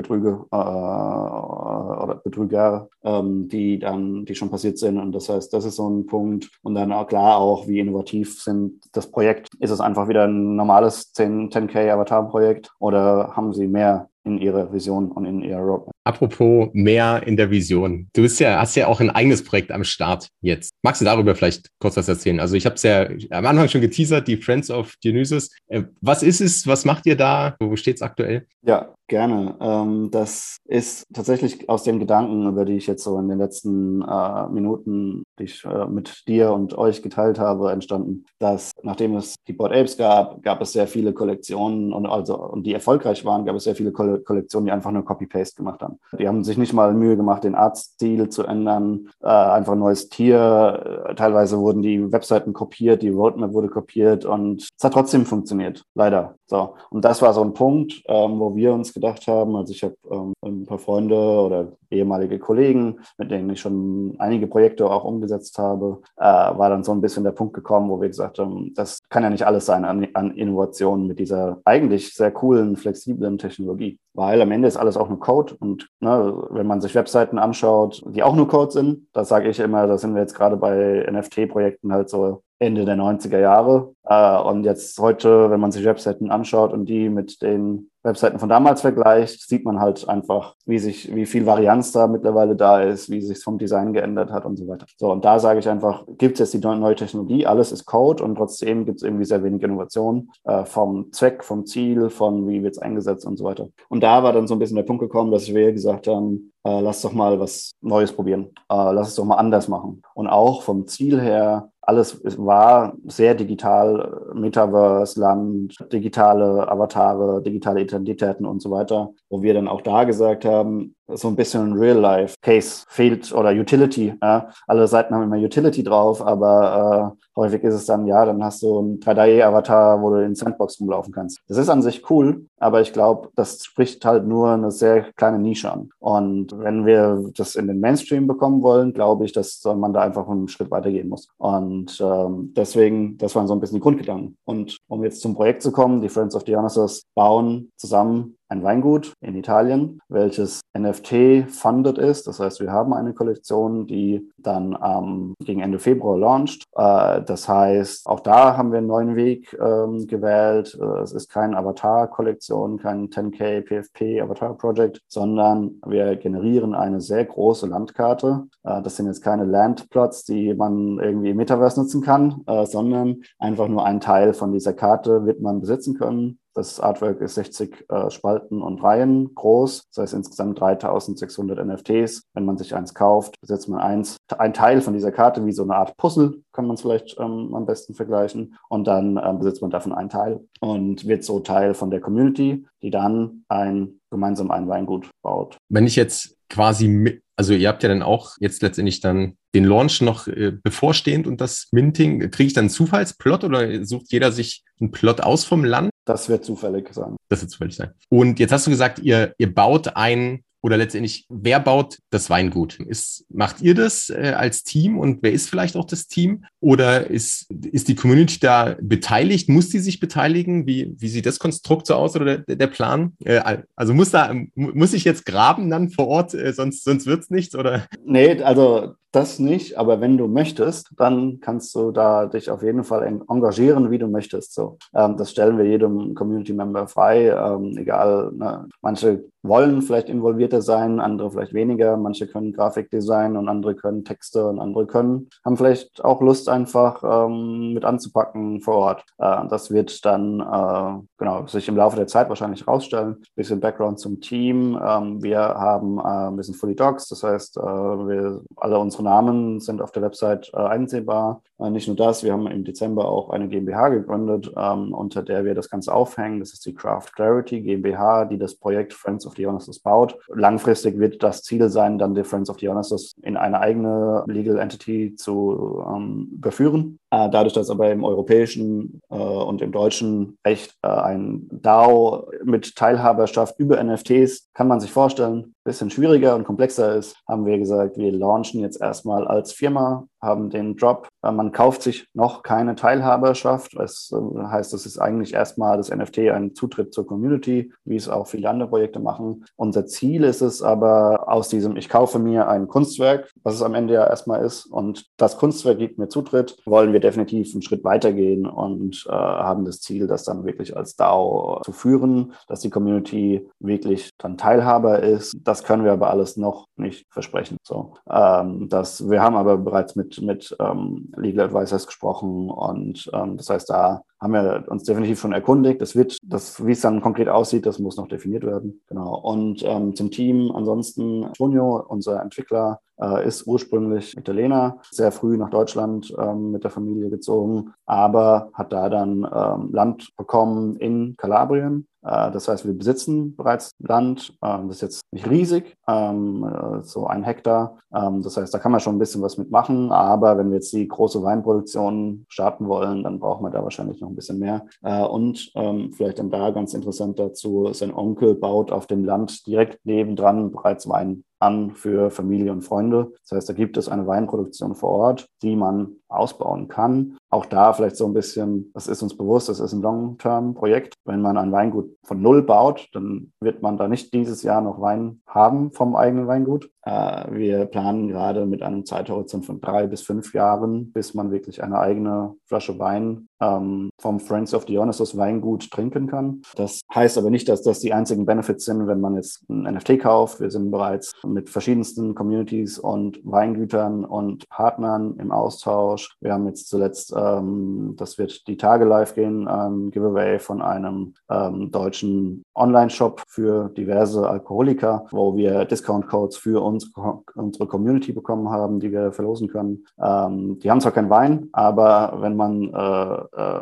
Speaker 2: Äh, oder Betrüger, ähm, die dann, die schon passiert sind. Und das heißt, das ist so ein Punkt. Und dann auch klar auch, wie innovativ sind das Projekt. Ist es einfach wieder ein normales 10, 10K Avatar-Projekt oder haben sie mehr in ihrer Vision und in ihrer Roadmap.
Speaker 1: Apropos mehr in der Vision. Du bist ja, hast ja auch ein eigenes Projekt am Start jetzt. Magst du darüber vielleicht kurz was erzählen? Also ich habe es ja am Anfang schon geteasert, die Friends of Dionysus. Äh, was ist es? Was macht ihr da? Wo steht es aktuell?
Speaker 2: Ja, gerne. Ähm, das ist tatsächlich aus den Gedanken, über die ich jetzt so in den letzten äh, Minuten, die ich äh, mit dir und euch geteilt habe, entstanden, dass nachdem es die Board Apes gab, gab es sehr viele Kollektionen und also und die erfolgreich waren, gab es sehr viele Kollektionen Kollektionen, die einfach nur Copy-Paste gemacht haben. Die haben sich nicht mal Mühe gemacht, den Artstil zu ändern, äh, einfach ein neues Tier. Äh, teilweise wurden die Webseiten kopiert, die Roadmap wurde kopiert und es hat trotzdem funktioniert, leider. So. Und das war so ein Punkt, ähm, wo wir uns gedacht haben, also ich habe ähm, ein paar Freunde oder ehemalige Kollegen, mit denen ich schon einige Projekte auch umgesetzt habe, äh, war dann so ein bisschen der Punkt gekommen, wo wir gesagt haben, das kann ja nicht alles sein an, an Innovationen mit dieser eigentlich sehr coolen, flexiblen Technologie weil am Ende ist alles auch nur Code und ne, wenn man sich Webseiten anschaut, die auch nur Code sind, da sage ich immer, da sind wir jetzt gerade bei NFT-Projekten halt so Ende der 90er Jahre. Äh, und jetzt heute, wenn man sich Webseiten anschaut und die mit den Webseiten von damals vergleicht, sieht man halt einfach, wie sich, wie viel Varianz da mittlerweile da ist, wie sich vom Design geändert hat und so weiter. So, und da sage ich einfach, gibt es jetzt die neue Technologie, alles ist Code und trotzdem gibt es irgendwie sehr wenig Innovation äh, vom Zweck, vom Ziel, von wie wird es eingesetzt und so weiter. Und da war dann so ein bisschen der Punkt gekommen, dass wir gesagt haben, äh, lass doch mal was Neues probieren, äh, lass es doch mal anders machen. Und auch vom Ziel her alles war sehr digital, Metaverse, Land, digitale Avatare, digitale Identitäten und so weiter, wo wir dann auch da gesagt haben, so ein bisschen Real-Life-Case fehlt oder Utility. Ja. Alle Seiten haben immer Utility drauf, aber äh, häufig ist es dann, ja, dann hast du einen 3D-Avatar, wo du in Sandbox rumlaufen kannst. Das ist an sich cool, aber ich glaube, das spricht halt nur eine sehr kleine Nische an. Und wenn wir das in den Mainstream bekommen wollen, glaube ich, dass man da einfach einen Schritt weitergehen muss. Und ähm, deswegen, das waren so ein bisschen die Grundgedanken. Und um jetzt zum Projekt zu kommen, die Friends of Dionysus bauen zusammen ein Weingut in Italien, welches NFT-funded ist. Das heißt, wir haben eine Kollektion, die dann ähm, gegen Ende Februar launcht. Äh, das heißt, auch da haben wir einen neuen Weg ähm, gewählt. Äh, es ist keine Avatar-Kollektion, kein 10K PFP Avatar-Project, sondern wir generieren eine sehr große Landkarte. Äh, das sind jetzt keine Landplots, die man irgendwie im Metaverse nutzen kann, äh, sondern einfach nur ein Teil von dieser Karte wird man besitzen können. Das Artwork ist 60 äh, Spalten und Reihen groß, das heißt insgesamt 3600 NFTs. Wenn man sich eins kauft, besitzt man eins, ein Teil von dieser Karte wie so eine Art Puzzle, kann man es vielleicht ähm, am besten vergleichen. Und dann ähm, besitzt man davon einen Teil und wird so Teil von der Community, die dann ein gemeinsam ein Weingut baut.
Speaker 1: Wenn ich jetzt quasi mit, also ihr habt ja dann auch jetzt letztendlich dann den Launch noch äh, bevorstehend und das Minting. Kriege ich dann einen Zufallsplot oder sucht jeder sich einen Plot aus vom Land?
Speaker 2: Das wird zufällig sein.
Speaker 1: Das wird zufällig sein. Und jetzt hast du gesagt, ihr, ihr baut ein oder letztendlich, wer baut das Weingut? Ist, macht ihr das äh, als Team und wer ist vielleicht auch das Team? Oder ist, ist die Community da beteiligt? Muss die sich beteiligen? Wie, wie sieht das Konstrukt so aus oder der, der Plan? Äh, also muss da, muss ich jetzt graben dann vor Ort, äh, sonst, sonst wird es nichts? Oder?
Speaker 2: Nee, also das nicht, aber wenn du möchtest, dann kannst du da dich auf jeden Fall engagieren, wie du möchtest. So, ähm, das stellen wir jedem Community-Member frei, ähm, egal. Ne? Manche wollen vielleicht involvierter sein, andere vielleicht weniger. Manche können Grafikdesign und andere können Texte und andere können, haben vielleicht auch Lust, einfach ähm, mit anzupacken vor Ort. Äh, das wird dann äh, genau sich im Laufe der Zeit wahrscheinlich rausstellen. Ein bisschen Background zum Team. Ähm, wir haben äh, ein bisschen Fully Docs, das heißt, äh, wir alle unsere Unsere Namen sind auf der Website äh, einsehbar. Äh, nicht nur das, wir haben im Dezember auch eine GmbH gegründet, ähm, unter der wir das Ganze aufhängen. Das ist die Craft Clarity GmbH, die das Projekt Friends of the Dionysus baut. Langfristig wird das Ziel sein, dann die Friends of the Dionysus in eine eigene Legal Entity zu ähm, überführen. Äh, dadurch, dass aber im europäischen äh, und im deutschen Recht äh, ein DAO mit Teilhaberschaft über NFTs, kann man sich vorstellen, ein bisschen schwieriger und komplexer ist, haben wir gesagt, wir launchen jetzt erstmal als Firma haben den Drop. Man kauft sich noch keine Teilhaberschaft. Das äh, heißt, es ist eigentlich erstmal das NFT ein Zutritt zur Community, wie es auch viele andere Projekte machen. Unser Ziel ist es aber aus diesem, ich kaufe mir ein Kunstwerk, was es am Ende ja erstmal ist, und das Kunstwerk gibt mir Zutritt, wollen wir definitiv einen Schritt weitergehen und äh, haben das Ziel, das dann wirklich als DAO zu führen, dass die Community wirklich dann Teilhaber ist. Das können wir aber alles noch nicht versprechen. So, ähm, das, wir haben aber bereits mit mit, ähm, Legal Advisors gesprochen und ähm, das heißt, da haben wir uns definitiv schon erkundigt. Das wird, das, wie es dann konkret aussieht, das muss noch definiert werden. Genau. Und ähm, zum Team ansonsten, Antonio, unser Entwickler, äh, ist ursprünglich Italiener, sehr früh nach Deutschland ähm, mit der Familie gezogen, aber hat da dann ähm, Land bekommen in Kalabrien. Äh, das heißt, wir besitzen bereits Land. Ähm, das ist jetzt nicht riesig, ähm, äh, so ein Hektar. Ähm, das heißt, da kann man schon ein bisschen was mitmachen. Aber wenn wir jetzt die große Weinproduktion starten wollen, dann brauchen wir da wahrscheinlich noch ein bisschen mehr. Äh, und ähm, vielleicht dann da ganz interessant dazu, sein Onkel baut auf dem Land direkt nebendran bereits Wein an für Familie und Freunde. Das heißt, da gibt es eine Weinproduktion vor Ort, die man ausbauen kann. Auch da vielleicht so ein bisschen, das ist uns bewusst, das ist ein Long-Term-Projekt. Wenn man ein Weingut von Null baut, dann wird man da nicht dieses Jahr noch Wein haben vom eigenen Weingut. Äh, wir planen gerade mit einem Zeithorizont von drei bis fünf Jahren, bis man wirklich eine eigene Flasche Wein ähm, vom Friends of Dionysus Weingut trinken kann. Das heißt aber nicht, dass das die einzigen Benefits sind, wenn man jetzt ein NFT kauft. Wir sind bereits mit verschiedensten Communities und Weingütern und Partnern im Austausch. Wir haben jetzt zuletzt, ähm, das wird die Tage live gehen, ein Giveaway von einem ähm, deutschen Online-Shop für diverse Alkoholiker, wo wir Discount-Codes für unsere, unsere Community bekommen haben, die wir verlosen können. Ähm, die haben zwar keinen Wein, aber wenn man äh, äh,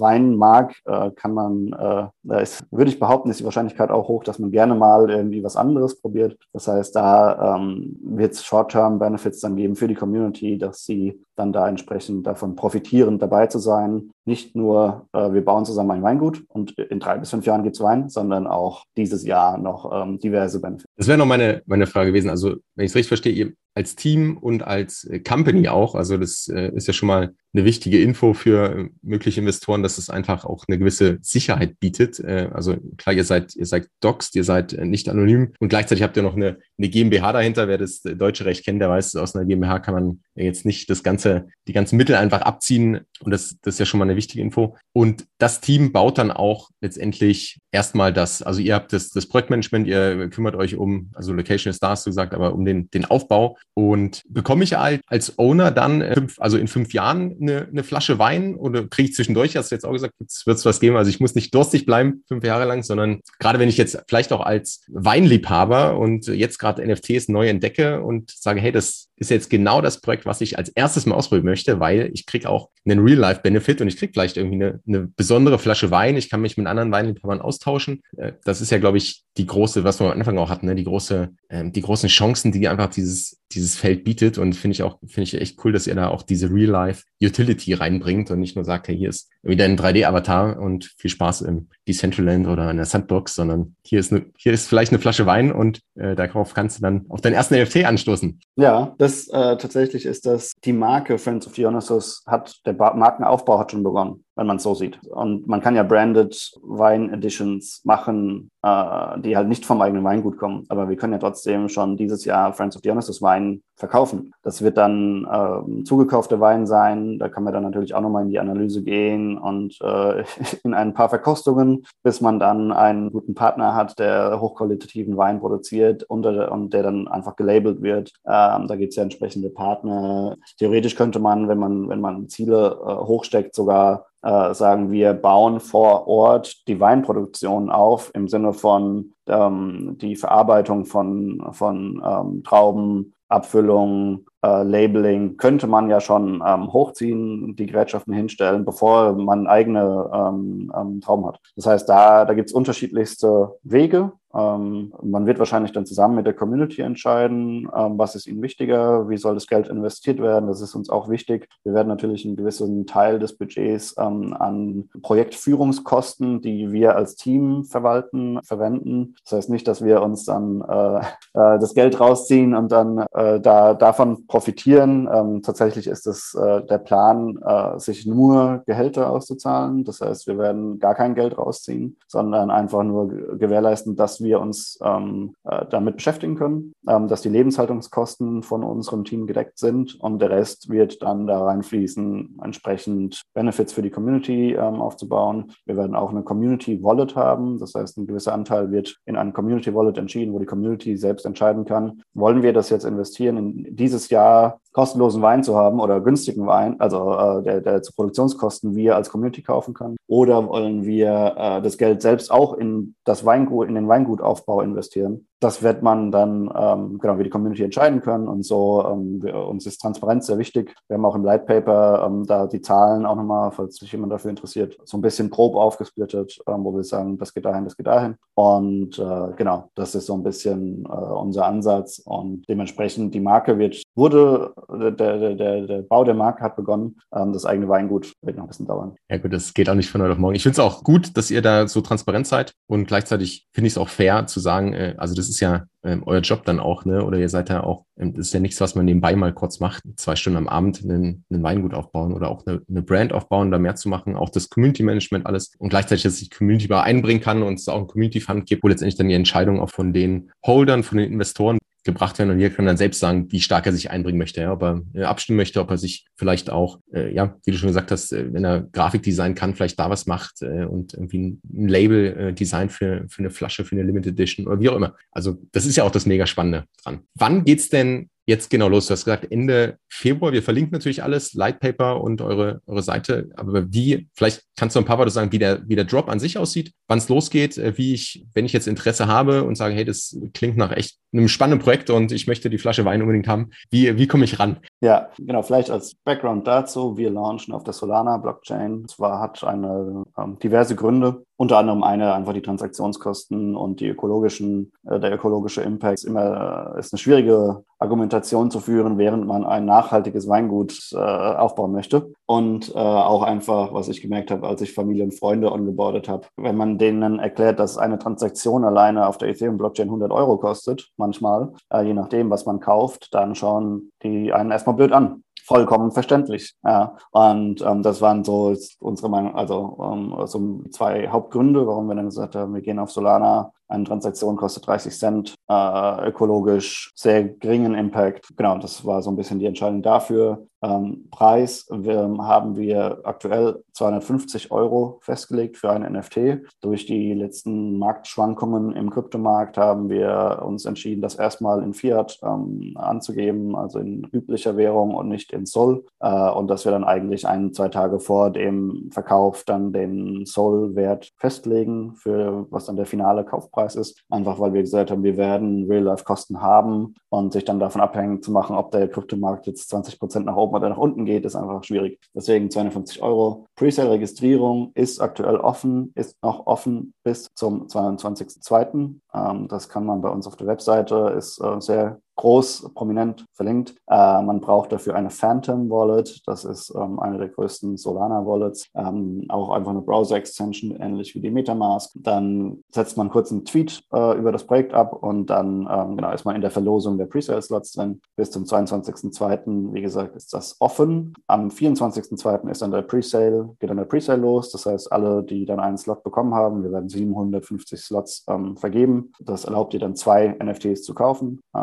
Speaker 2: Wein mag, äh, kann man, äh, da ist, würde ich behaupten, ist die Wahrscheinlichkeit auch hoch, dass man gerne mal irgendwie was anderes probiert. Das heißt, da ähm, wird es Short-Term-Benefits dann geben für die Community, dass sie dann da entsprechend davon profitieren, dabei zu sein. Nicht nur, äh, wir bauen zusammen ein Weingut und in drei bis fünf Jahren gibt es Wein, sondern auch dieses Jahr noch ähm, diverse Benefits.
Speaker 1: Das wäre noch meine, meine Frage gewesen. Also, wenn ich es richtig verstehe, ihr als Team und als äh, Company auch. Also das äh, ist ja schon mal eine wichtige Info für äh, mögliche Investoren, dass es einfach auch eine gewisse Sicherheit bietet. Also klar, ihr seid, ihr seid doxed, ihr seid nicht anonym und gleichzeitig habt ihr noch eine, eine GmbH dahinter. Wer das deutsche Recht kennt, der weiß, aus einer GmbH kann man jetzt nicht das ganze, die ganzen Mittel einfach abziehen. Und das, das ist ja schon mal eine wichtige Info. Und das Team baut dann auch letztendlich erstmal das, also ihr habt das, das Projektmanagement, ihr kümmert euch um, also Location ist da, hast du gesagt, aber um den, den Aufbau und bekomme ich halt als Owner dann, fünf, also in fünf Jahren, eine, eine Flasche Wein oder kriege ich zwischendurch, hast du jetzt auch gesagt, wird es was geben. Also ich muss nicht durstig bleiben, fünf Jahre lang, sondern gerade wenn ich jetzt vielleicht auch als Weinliebhaber und jetzt gerade NFTs neu entdecke und sage, hey, das ist jetzt genau das Projekt, was ich als erstes mal ausprobieren möchte, weil ich kriege auch einen Real-Life-Benefit und ich kriege vielleicht irgendwie eine, eine besondere Flasche Wein. Ich kann mich mit anderen Weinliebhabern austauschen. Äh, das ist ja, glaube ich, die große, was wir am Anfang auch hatten, ne? die große, ähm, die großen Chancen, die einfach dieses, dieses Feld bietet. Und finde ich auch, finde ich echt cool, dass ihr da auch diese Real-Life-Utility reinbringt und nicht nur sagt, hey, hier ist wieder ein 3D-Avatar und viel Spaß im Decentraland oder in der Sandbox, sondern hier ist, eine, hier ist vielleicht eine Flasche Wein und äh, darauf kannst du dann auf deinen ersten NFT anstoßen.
Speaker 2: Ja, das äh, tatsächlich ist das, die Marke Friends of Dionysus hat, der Markenaufbau hat schon begonnen wenn man es so sieht. Und man kann ja branded Wine Editions machen, äh, die halt nicht vom eigenen Weingut kommen. Aber wir können ja trotzdem schon dieses Jahr Friends of Dionysus Wein verkaufen. Das wird dann äh, zugekaufter Wein sein. Da kann man dann natürlich auch nochmal in die Analyse gehen und äh, in ein paar Verkostungen, bis man dann einen guten Partner hat, der hochqualitativen Wein produziert und, und der dann einfach gelabelt wird. Ähm, da gibt es ja entsprechende Partner. Theoretisch könnte man, wenn man, wenn man Ziele äh, hochsteckt, sogar äh, sagen wir, bauen vor Ort die Weinproduktion auf im Sinne von ähm, die Verarbeitung von, von ähm, Trauben, Abfüllung, äh, Labeling könnte man ja schon ähm, hochziehen, die Gerätschaften hinstellen, bevor man eigene ähm, ähm, Trauben hat. Das heißt, da, da gibt es unterschiedlichste Wege. Ähm, man wird wahrscheinlich dann zusammen mit der Community entscheiden, ähm, was ist ihnen wichtiger, wie soll das Geld investiert werden. Das ist uns auch wichtig. Wir werden natürlich einen gewissen Teil des Budgets ähm, an Projektführungskosten, die wir als Team verwalten, verwenden. Das heißt nicht, dass wir uns dann äh, äh, das Geld rausziehen und dann äh, da davon profitieren. Ähm, tatsächlich ist es äh, der Plan, äh, sich nur Gehälter auszuzahlen. Das heißt, wir werden gar kein Geld rausziehen, sondern einfach nur gewährleisten, dass wir uns ähm, äh, damit beschäftigen können, ähm, dass die Lebenshaltungskosten von unserem Team gedeckt sind und der Rest wird dann da reinfließen, entsprechend Benefits für die Community ähm, aufzubauen. Wir werden auch eine Community Wallet haben. Das heißt, ein gewisser Anteil wird in eine Community Wallet entschieden, wo die Community selbst entscheiden kann, wollen wir das jetzt investieren in dieses Jahr kostenlosen Wein zu haben oder günstigen Wein, also äh, der, der zu Produktionskosten wir als Community kaufen kann? Oder wollen wir äh, das Geld selbst auch in das Weingut, in den Weingutaufbau investieren? Das wird man dann, ähm, genau, wie die Community entscheiden können. Und so, ähm, wir, uns ist Transparenz sehr wichtig. Wir haben auch im Light Paper ähm, da die Zahlen auch nochmal, falls sich jemand dafür interessiert, so ein bisschen grob aufgesplittet, ähm, wo wir sagen, das geht dahin, das geht dahin. Und äh, genau, das ist so ein bisschen äh, unser Ansatz. Und dementsprechend die Marke wird, wurde der, der, der, der Bau der Marke hat begonnen. Ähm, das eigene Weingut wird noch ein bisschen dauern.
Speaker 1: Ja gut, das geht auch nicht von heute auf morgen. Ich finde es auch gut, dass ihr da so transparent seid und gleichzeitig finde ich es auch fair zu sagen, äh, also das ist ja ähm, euer Job dann auch, ne? Oder ihr seid ja auch, ähm, das ist ja nichts, was man nebenbei mal kurz macht, zwei Stunden am Abend einen, einen Weingut aufbauen oder auch eine, eine Brand aufbauen, da mehr zu machen, auch das Community Management alles und gleichzeitig, dass ich Community mal einbringen kann und es auch ein Community Fund gibt, wo letztendlich dann die Entscheidung auch von den Holdern, von den Investoren gebracht werden und jeder kann dann selbst sagen, wie stark er sich einbringen möchte, ja, ob er äh, abstimmen möchte, ob er sich vielleicht auch, äh, ja, wie du schon gesagt hast, äh, wenn er Grafikdesign kann, vielleicht da was macht äh, und irgendwie ein, ein Label äh, Design für, für eine Flasche, für eine Limited Edition oder wie auch immer. Also das ist ja auch das mega Spannende dran. Wann geht's denn jetzt genau los? Du hast gesagt, Ende Februar. Wir verlinken natürlich alles, Lightpaper und eure, eure Seite. Aber wie, vielleicht kannst du ein paar Worte sagen, wie der, wie der Drop an sich aussieht, wann es losgeht, äh, wie ich, wenn ich jetzt Interesse habe und sage, hey, das klingt nach echt einem spannenden Projekt und ich möchte die Flasche Wein unbedingt haben, wie, wie komme ich ran?
Speaker 2: Ja, genau, vielleicht als Background dazu, wir launchen auf der Solana Blockchain. Zwar hat eine ähm, diverse Gründe. Unter anderem eine einfach die Transaktionskosten und die ökologischen, äh, der ökologische Impact. Ist immer äh, ist eine schwierige Argumentation zu führen, während man ein nachhaltiges Weingut äh, aufbauen möchte. Und äh, auch einfach, was ich gemerkt habe, als ich Familie und Freunde ongeboardet habe, wenn man denen erklärt, dass eine Transaktion alleine auf der Ethereum-Blockchain 100 Euro kostet, manchmal, äh, je nachdem, was man kauft, dann schauen die einen erstmal blöd an vollkommen verständlich. Ja. Und ähm, das waren so unsere Meinung, also ähm, so zwei Hauptgründe, warum wir dann gesagt haben, wir gehen auf Solana eine Transaktion kostet 30 Cent, äh, ökologisch sehr geringen Impact. Genau, das war so ein bisschen die Entscheidung dafür. Ähm, Preis wir, haben wir aktuell 250 Euro festgelegt für ein NFT. Durch die letzten Marktschwankungen im Kryptomarkt haben wir uns entschieden, das erstmal in Fiat ähm, anzugeben, also in üblicher Währung und nicht in Sol. Äh, und dass wir dann eigentlich ein, zwei Tage vor dem Verkauf dann den Sol-Wert festlegen, für was dann der finale Kaufpreis Kaufpreis ist. Einfach weil wir gesagt haben, wir werden Real-Life-Kosten haben und sich dann davon abhängig zu machen, ob der Kryptomarkt jetzt 20 Prozent nach oben oder nach unten geht, ist einfach schwierig. Deswegen 250 Euro. Presale-Registrierung ist aktuell offen, ist noch offen bis zum 22.02. Ähm, das kann man bei uns auf der Webseite, ist äh, sehr groß, prominent verlinkt. Äh, man braucht dafür eine Phantom Wallet. Das ist ähm, eine der größten Solana Wallets. Ähm, auch einfach eine Browser Extension, ähnlich wie die Metamask. Dann setzt man kurz einen Tweet äh, über das Projekt ab und dann ähm, genau, ist man in der Verlosung der Presale Slots drin. Bis zum 22.02. Wie gesagt, ist das offen. Am 24.02. ist dann der Presale, geht dann der Presale los. Das heißt, alle, die dann einen Slot bekommen haben, wir werden 750 Slots ähm, vergeben. Das erlaubt dir dann zwei NFTs zu kaufen. Äh,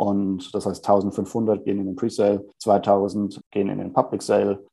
Speaker 2: und das heißt 1500 gehen in den Presale, 2000 gehen in den Public Sale.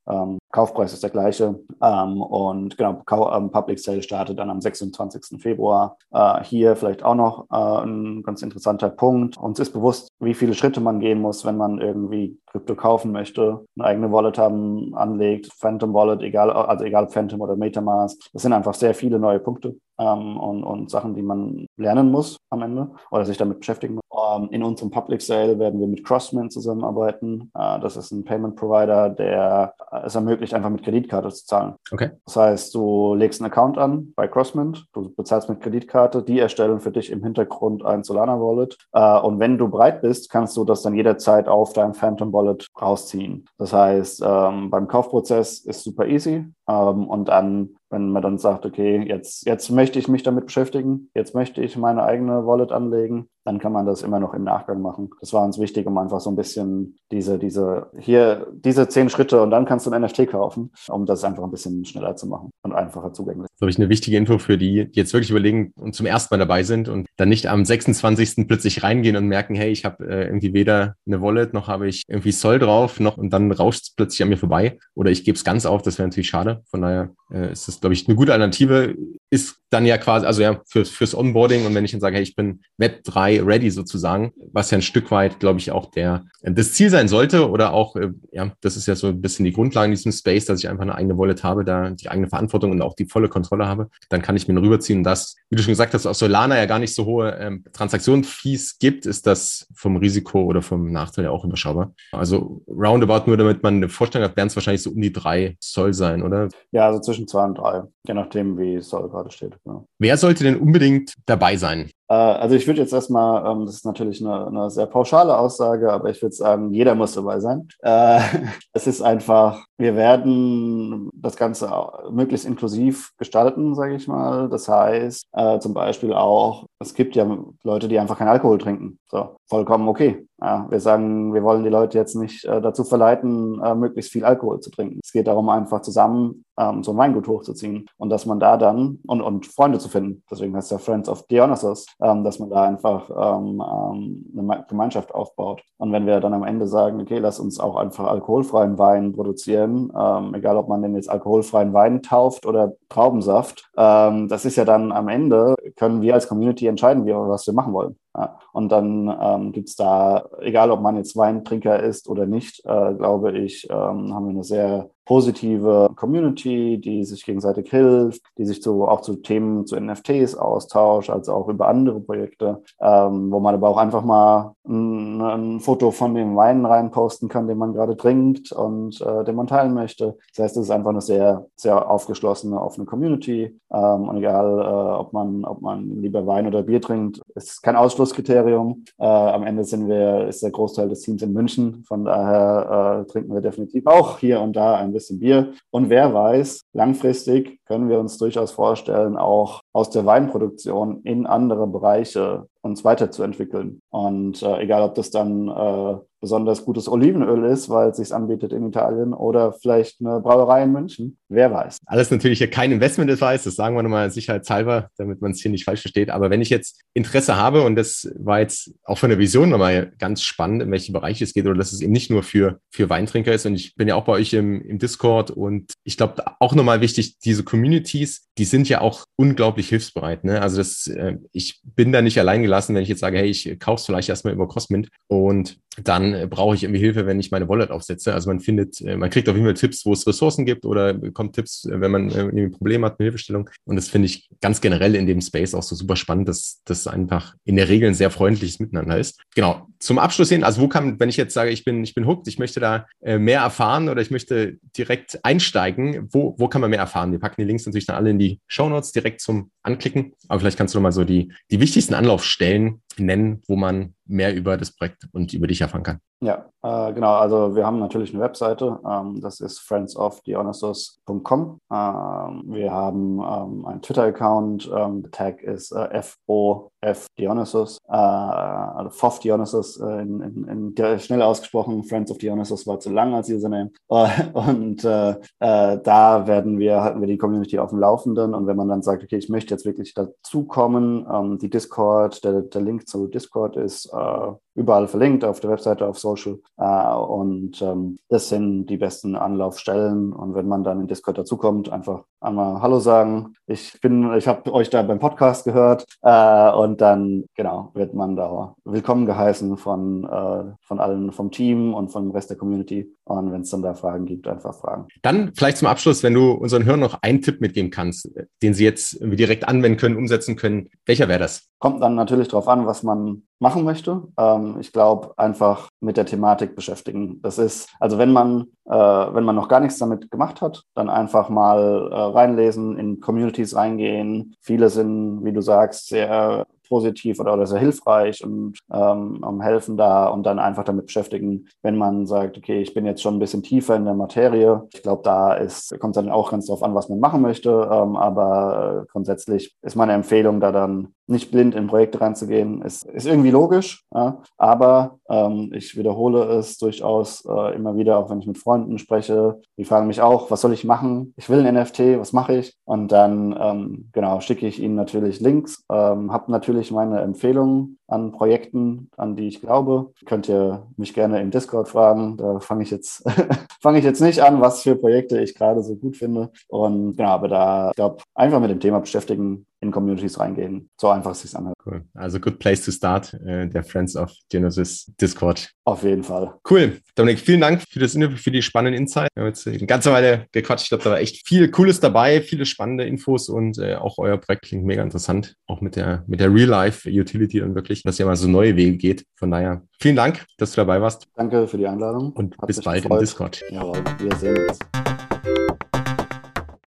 Speaker 2: Kaufpreis ist der gleiche. Ähm, und genau, ähm, Public Sale startet dann am 26. Februar. Äh, hier vielleicht auch noch äh, ein ganz interessanter Punkt. Uns ist bewusst, wie viele Schritte man gehen muss, wenn man irgendwie Krypto kaufen möchte, eine eigene Wallet haben, anlegt, Phantom Wallet, egal, also egal ob Phantom oder Metamask. Das sind einfach sehr viele neue Punkte ähm, und, und Sachen, die man lernen muss am Ende oder sich damit beschäftigen muss. Ähm, in unserem Public Sale werden wir mit Crossman zusammenarbeiten. Äh, das ist ein Payment Provider, der äh, es ermöglicht, einfach mit Kreditkarte zu zahlen. Okay. Das heißt, du legst einen Account an bei Crossman, du bezahlst mit Kreditkarte, die erstellen für dich im Hintergrund ein Solana Wallet. Äh, und wenn du bereit bist, kannst du das dann jederzeit auf deinem Phantom Wallet rausziehen. Das heißt, ähm, beim Kaufprozess ist super easy. Ähm, und dann wenn man dann sagt, okay, jetzt, jetzt möchte ich mich damit beschäftigen, jetzt möchte ich meine eigene Wallet anlegen, dann kann man das immer noch im Nachgang machen. Das war uns wichtig, um einfach so ein bisschen diese, diese, hier, diese zehn Schritte und dann kannst du ein NFT kaufen, um das einfach ein bisschen schneller zu machen einfacher zugänglich.
Speaker 1: Das glaube ich eine wichtige Info für die, die jetzt wirklich überlegen und zum ersten Mal dabei sind und dann nicht am 26. plötzlich reingehen und merken, hey, ich habe äh, irgendwie weder eine Wallet noch habe ich irgendwie Soll drauf noch und dann rauscht es plötzlich an mir vorbei oder ich gebe es ganz auf, das wäre natürlich schade. Von daher äh, ist das, glaube ich, eine gute Alternative. Ist dann ja quasi, also ja, für, fürs Onboarding und wenn ich dann sage, hey, ich bin Web 3 ready sozusagen, was ja ein Stück weit, glaube ich, auch der, das Ziel sein sollte oder auch, äh, ja, das ist ja so ein bisschen die Grundlage in diesem Space, dass ich einfach eine eigene Wallet habe, da die eigene Verantwortung und auch die volle Kontrolle habe, dann kann ich mir rüberziehen und das, wie du schon gesagt hast, aus Solana ja gar nicht so hohe ähm, Transaktionsfees gibt, ist das vom Risiko oder vom Nachteil ja auch überschaubar. Also roundabout nur, damit man eine Vorstellung hat, werden es wahrscheinlich so um die drei Soll sein, oder?
Speaker 2: Ja, also zwischen zwei und drei, je nachdem, wie Soll gerade steht. Ja.
Speaker 1: Wer sollte denn unbedingt dabei sein?
Speaker 2: Äh, also ich würde jetzt erstmal, ähm, das ist natürlich eine, eine, sehr pauschale Aussage, aber ich würde sagen, jeder muss dabei sein. Äh, es ist einfach, wir werden das Ganze möglichst inklusiv gestalten, sage ich mal. Das heißt äh, zum Beispiel auch, es gibt ja Leute, die einfach keinen Alkohol trinken. So, vollkommen okay. Ja, wir sagen, wir wollen die Leute jetzt nicht äh, dazu verleiten, äh, möglichst viel Alkohol zu trinken. Es geht darum, einfach zusammen ähm, so ein Weingut hochzuziehen und dass man da dann und, und Freunde zu finden. Deswegen heißt ja Friends of Dionysus, ähm, dass man da einfach ähm, ähm, eine Gemeinschaft aufbaut. Und wenn wir dann am Ende sagen, okay, lass uns auch einfach alkoholfreien Wein produzieren, ähm, egal ob man den jetzt alkoholfreien Wein tauft oder Traubensaft, ähm, das ist ja dann am Ende, können wir als Community entscheiden, wie, was wir machen wollen. Ja, und dann ähm, gibt es da, egal ob man jetzt Weintrinker ist oder nicht, äh, glaube ich, ähm, haben wir eine sehr positive Community, die sich gegenseitig hilft, die sich zu, auch zu Themen zu NFTs austauscht, als auch über andere Projekte, ähm, wo man aber auch einfach mal ein, ein, Foto von dem Wein reinposten kann, den man gerade trinkt und äh, den man teilen möchte. Das heißt, es ist einfach eine sehr, sehr aufgeschlossene, offene Community. Ähm, und egal, äh, ob man, ob man lieber Wein oder Bier trinkt, ist kein Ausschlusskriterium. Äh, am Ende sind wir, ist der Großteil des Teams in München. Von daher äh, trinken wir definitiv auch hier und da ein bisschen Bier. Und wer weiß, langfristig können wir uns durchaus vorstellen, auch aus der Weinproduktion in andere Bereiche uns weiterzuentwickeln. Und äh, egal, ob das dann äh, besonders gutes Olivenöl ist, weil es sich anbietet in Italien oder vielleicht eine Brauerei in München. Wer weiß.
Speaker 1: Alles natürlich hier kein Investment-Advice, das sagen wir nochmal sicherheitshalber, damit man es hier nicht falsch versteht. Aber wenn ich jetzt Interesse habe, und das war jetzt auch von der Vision nochmal ganz spannend, in welche Bereiche es geht, oder dass es eben nicht nur für, für Weintrinker ist. Und ich bin ja auch bei euch im, im Discord und ich glaube auch nochmal wichtig, diese Communities, die sind ja auch unglaublich hilfsbereit. Ne? Also das, äh, ich bin da nicht allein gelassen, wenn ich jetzt sage, hey, ich kaufe es vielleicht erstmal über Crossmint und dann äh, brauche ich irgendwie Hilfe, wenn ich meine Wallet aufsetze. Also man findet, äh, man kriegt auf jeden Fall Tipps, wo es Ressourcen gibt oder bekommt Tipps, äh, wenn man irgendwie ein Problem hat, eine Hilfestellung. Und das finde ich ganz generell in dem Space auch so super spannend, dass das einfach in der Regel ein sehr freundliches Miteinander ist. Genau. Zum Abschluss hin, also wo kann, wenn ich jetzt sage, ich bin, ich bin hooked, ich möchte da mehr erfahren oder ich möchte direkt einsteigen, wo, wo kann man mehr erfahren? Wir packen die Links natürlich dann alle in die Show Notes direkt zum Anklicken. Aber vielleicht kannst du noch mal so die, die wichtigsten Anlaufstellen nennen, wo man mehr über das Projekt und über dich erfahren kann.
Speaker 2: Ja, äh, genau. Also wir haben natürlich eine Webseite. Ähm, das ist friendsofdionysus.com. Ähm, wir haben ähm, einen Twitter-Account. Ähm, der Tag ist äh, FOF Dionysus, äh, also FOF Dionysus äh, in, in, in, schnell ausgesprochen. Friends of Dionysus war zu lang als Username. und äh, äh, da werden wir, halten wir die Community auf dem Laufenden. Und wenn man dann sagt, okay, ich möchte jetzt wirklich dazukommen, ähm, die Discord, der, der Link zu Discord ist äh, überall verlinkt, auf der Webseite, auf Social. Äh, und ähm, das sind die besten Anlaufstellen. Und wenn man dann in Discord dazukommt, einfach einmal Hallo sagen. Ich bin, ich habe euch da beim Podcast gehört. Äh, und dann, genau, wird man da willkommen geheißen von, äh, von allen vom Team und vom Rest der Community. Und wenn es dann da Fragen gibt, einfach fragen.
Speaker 1: Dann vielleicht zum Abschluss, wenn du unseren Hörern noch einen Tipp mitgeben kannst, den sie jetzt direkt anwenden können, umsetzen können. Welcher wäre das?
Speaker 2: Kommt dann natürlich darauf an, was man machen möchte. Ähm, ich glaube, einfach mit der Thematik beschäftigen. Das ist, also wenn man, äh, wenn man noch gar nichts damit gemacht hat, dann einfach mal äh, reinlesen, in Communities reingehen. Viele sind, wie du sagst, sehr positiv oder, oder sehr hilfreich und ähm, helfen da und dann einfach damit beschäftigen, wenn man sagt, okay, ich bin jetzt schon ein bisschen tiefer in der Materie. Ich glaube, da kommt dann auch ganz drauf an, was man machen möchte. Ähm, aber äh, grundsätzlich ist meine Empfehlung, da dann nicht blind in Projekte reinzugehen, ist, ist irgendwie logisch. Ja? Aber ähm, ich wiederhole es durchaus äh, immer wieder, auch wenn ich mit Freunden spreche. Die fragen mich auch, was soll ich machen? Ich will ein NFT, was mache ich? Und dann, ähm, genau, schicke ich ihnen natürlich Links, ähm, habe natürlich natürlich meine Empfehlungen an Projekten, an die ich glaube. Könnt ihr mich gerne im Discord fragen. Da fange ich jetzt fange ich jetzt nicht an, was für Projekte ich gerade so gut finde. Und genau, aber da, ich glaube, einfach mit dem Thema beschäftigen, in Communities reingehen. So einfach es sich anhört.
Speaker 1: Cool. Also good place to start, äh, der Friends of Genesis Discord.
Speaker 2: Auf jeden Fall.
Speaker 1: Cool. Dominik, vielen Dank für das Interview, für die spannenden Insights. Wir haben jetzt eine ganze Weile gequatscht. Ich glaube, da war echt viel Cooles dabei, viele spannende Infos und äh, auch euer Projekt klingt mega interessant. Auch mit der, mit der Real-Life-Utility und wirklich, dass ihr mal so neue Wege geht. Von daher vielen Dank, dass du dabei warst.
Speaker 2: Danke für die Einladung.
Speaker 1: Und Hat bis bald gefreut. im Discord.
Speaker 2: Jawohl, wir sehen uns.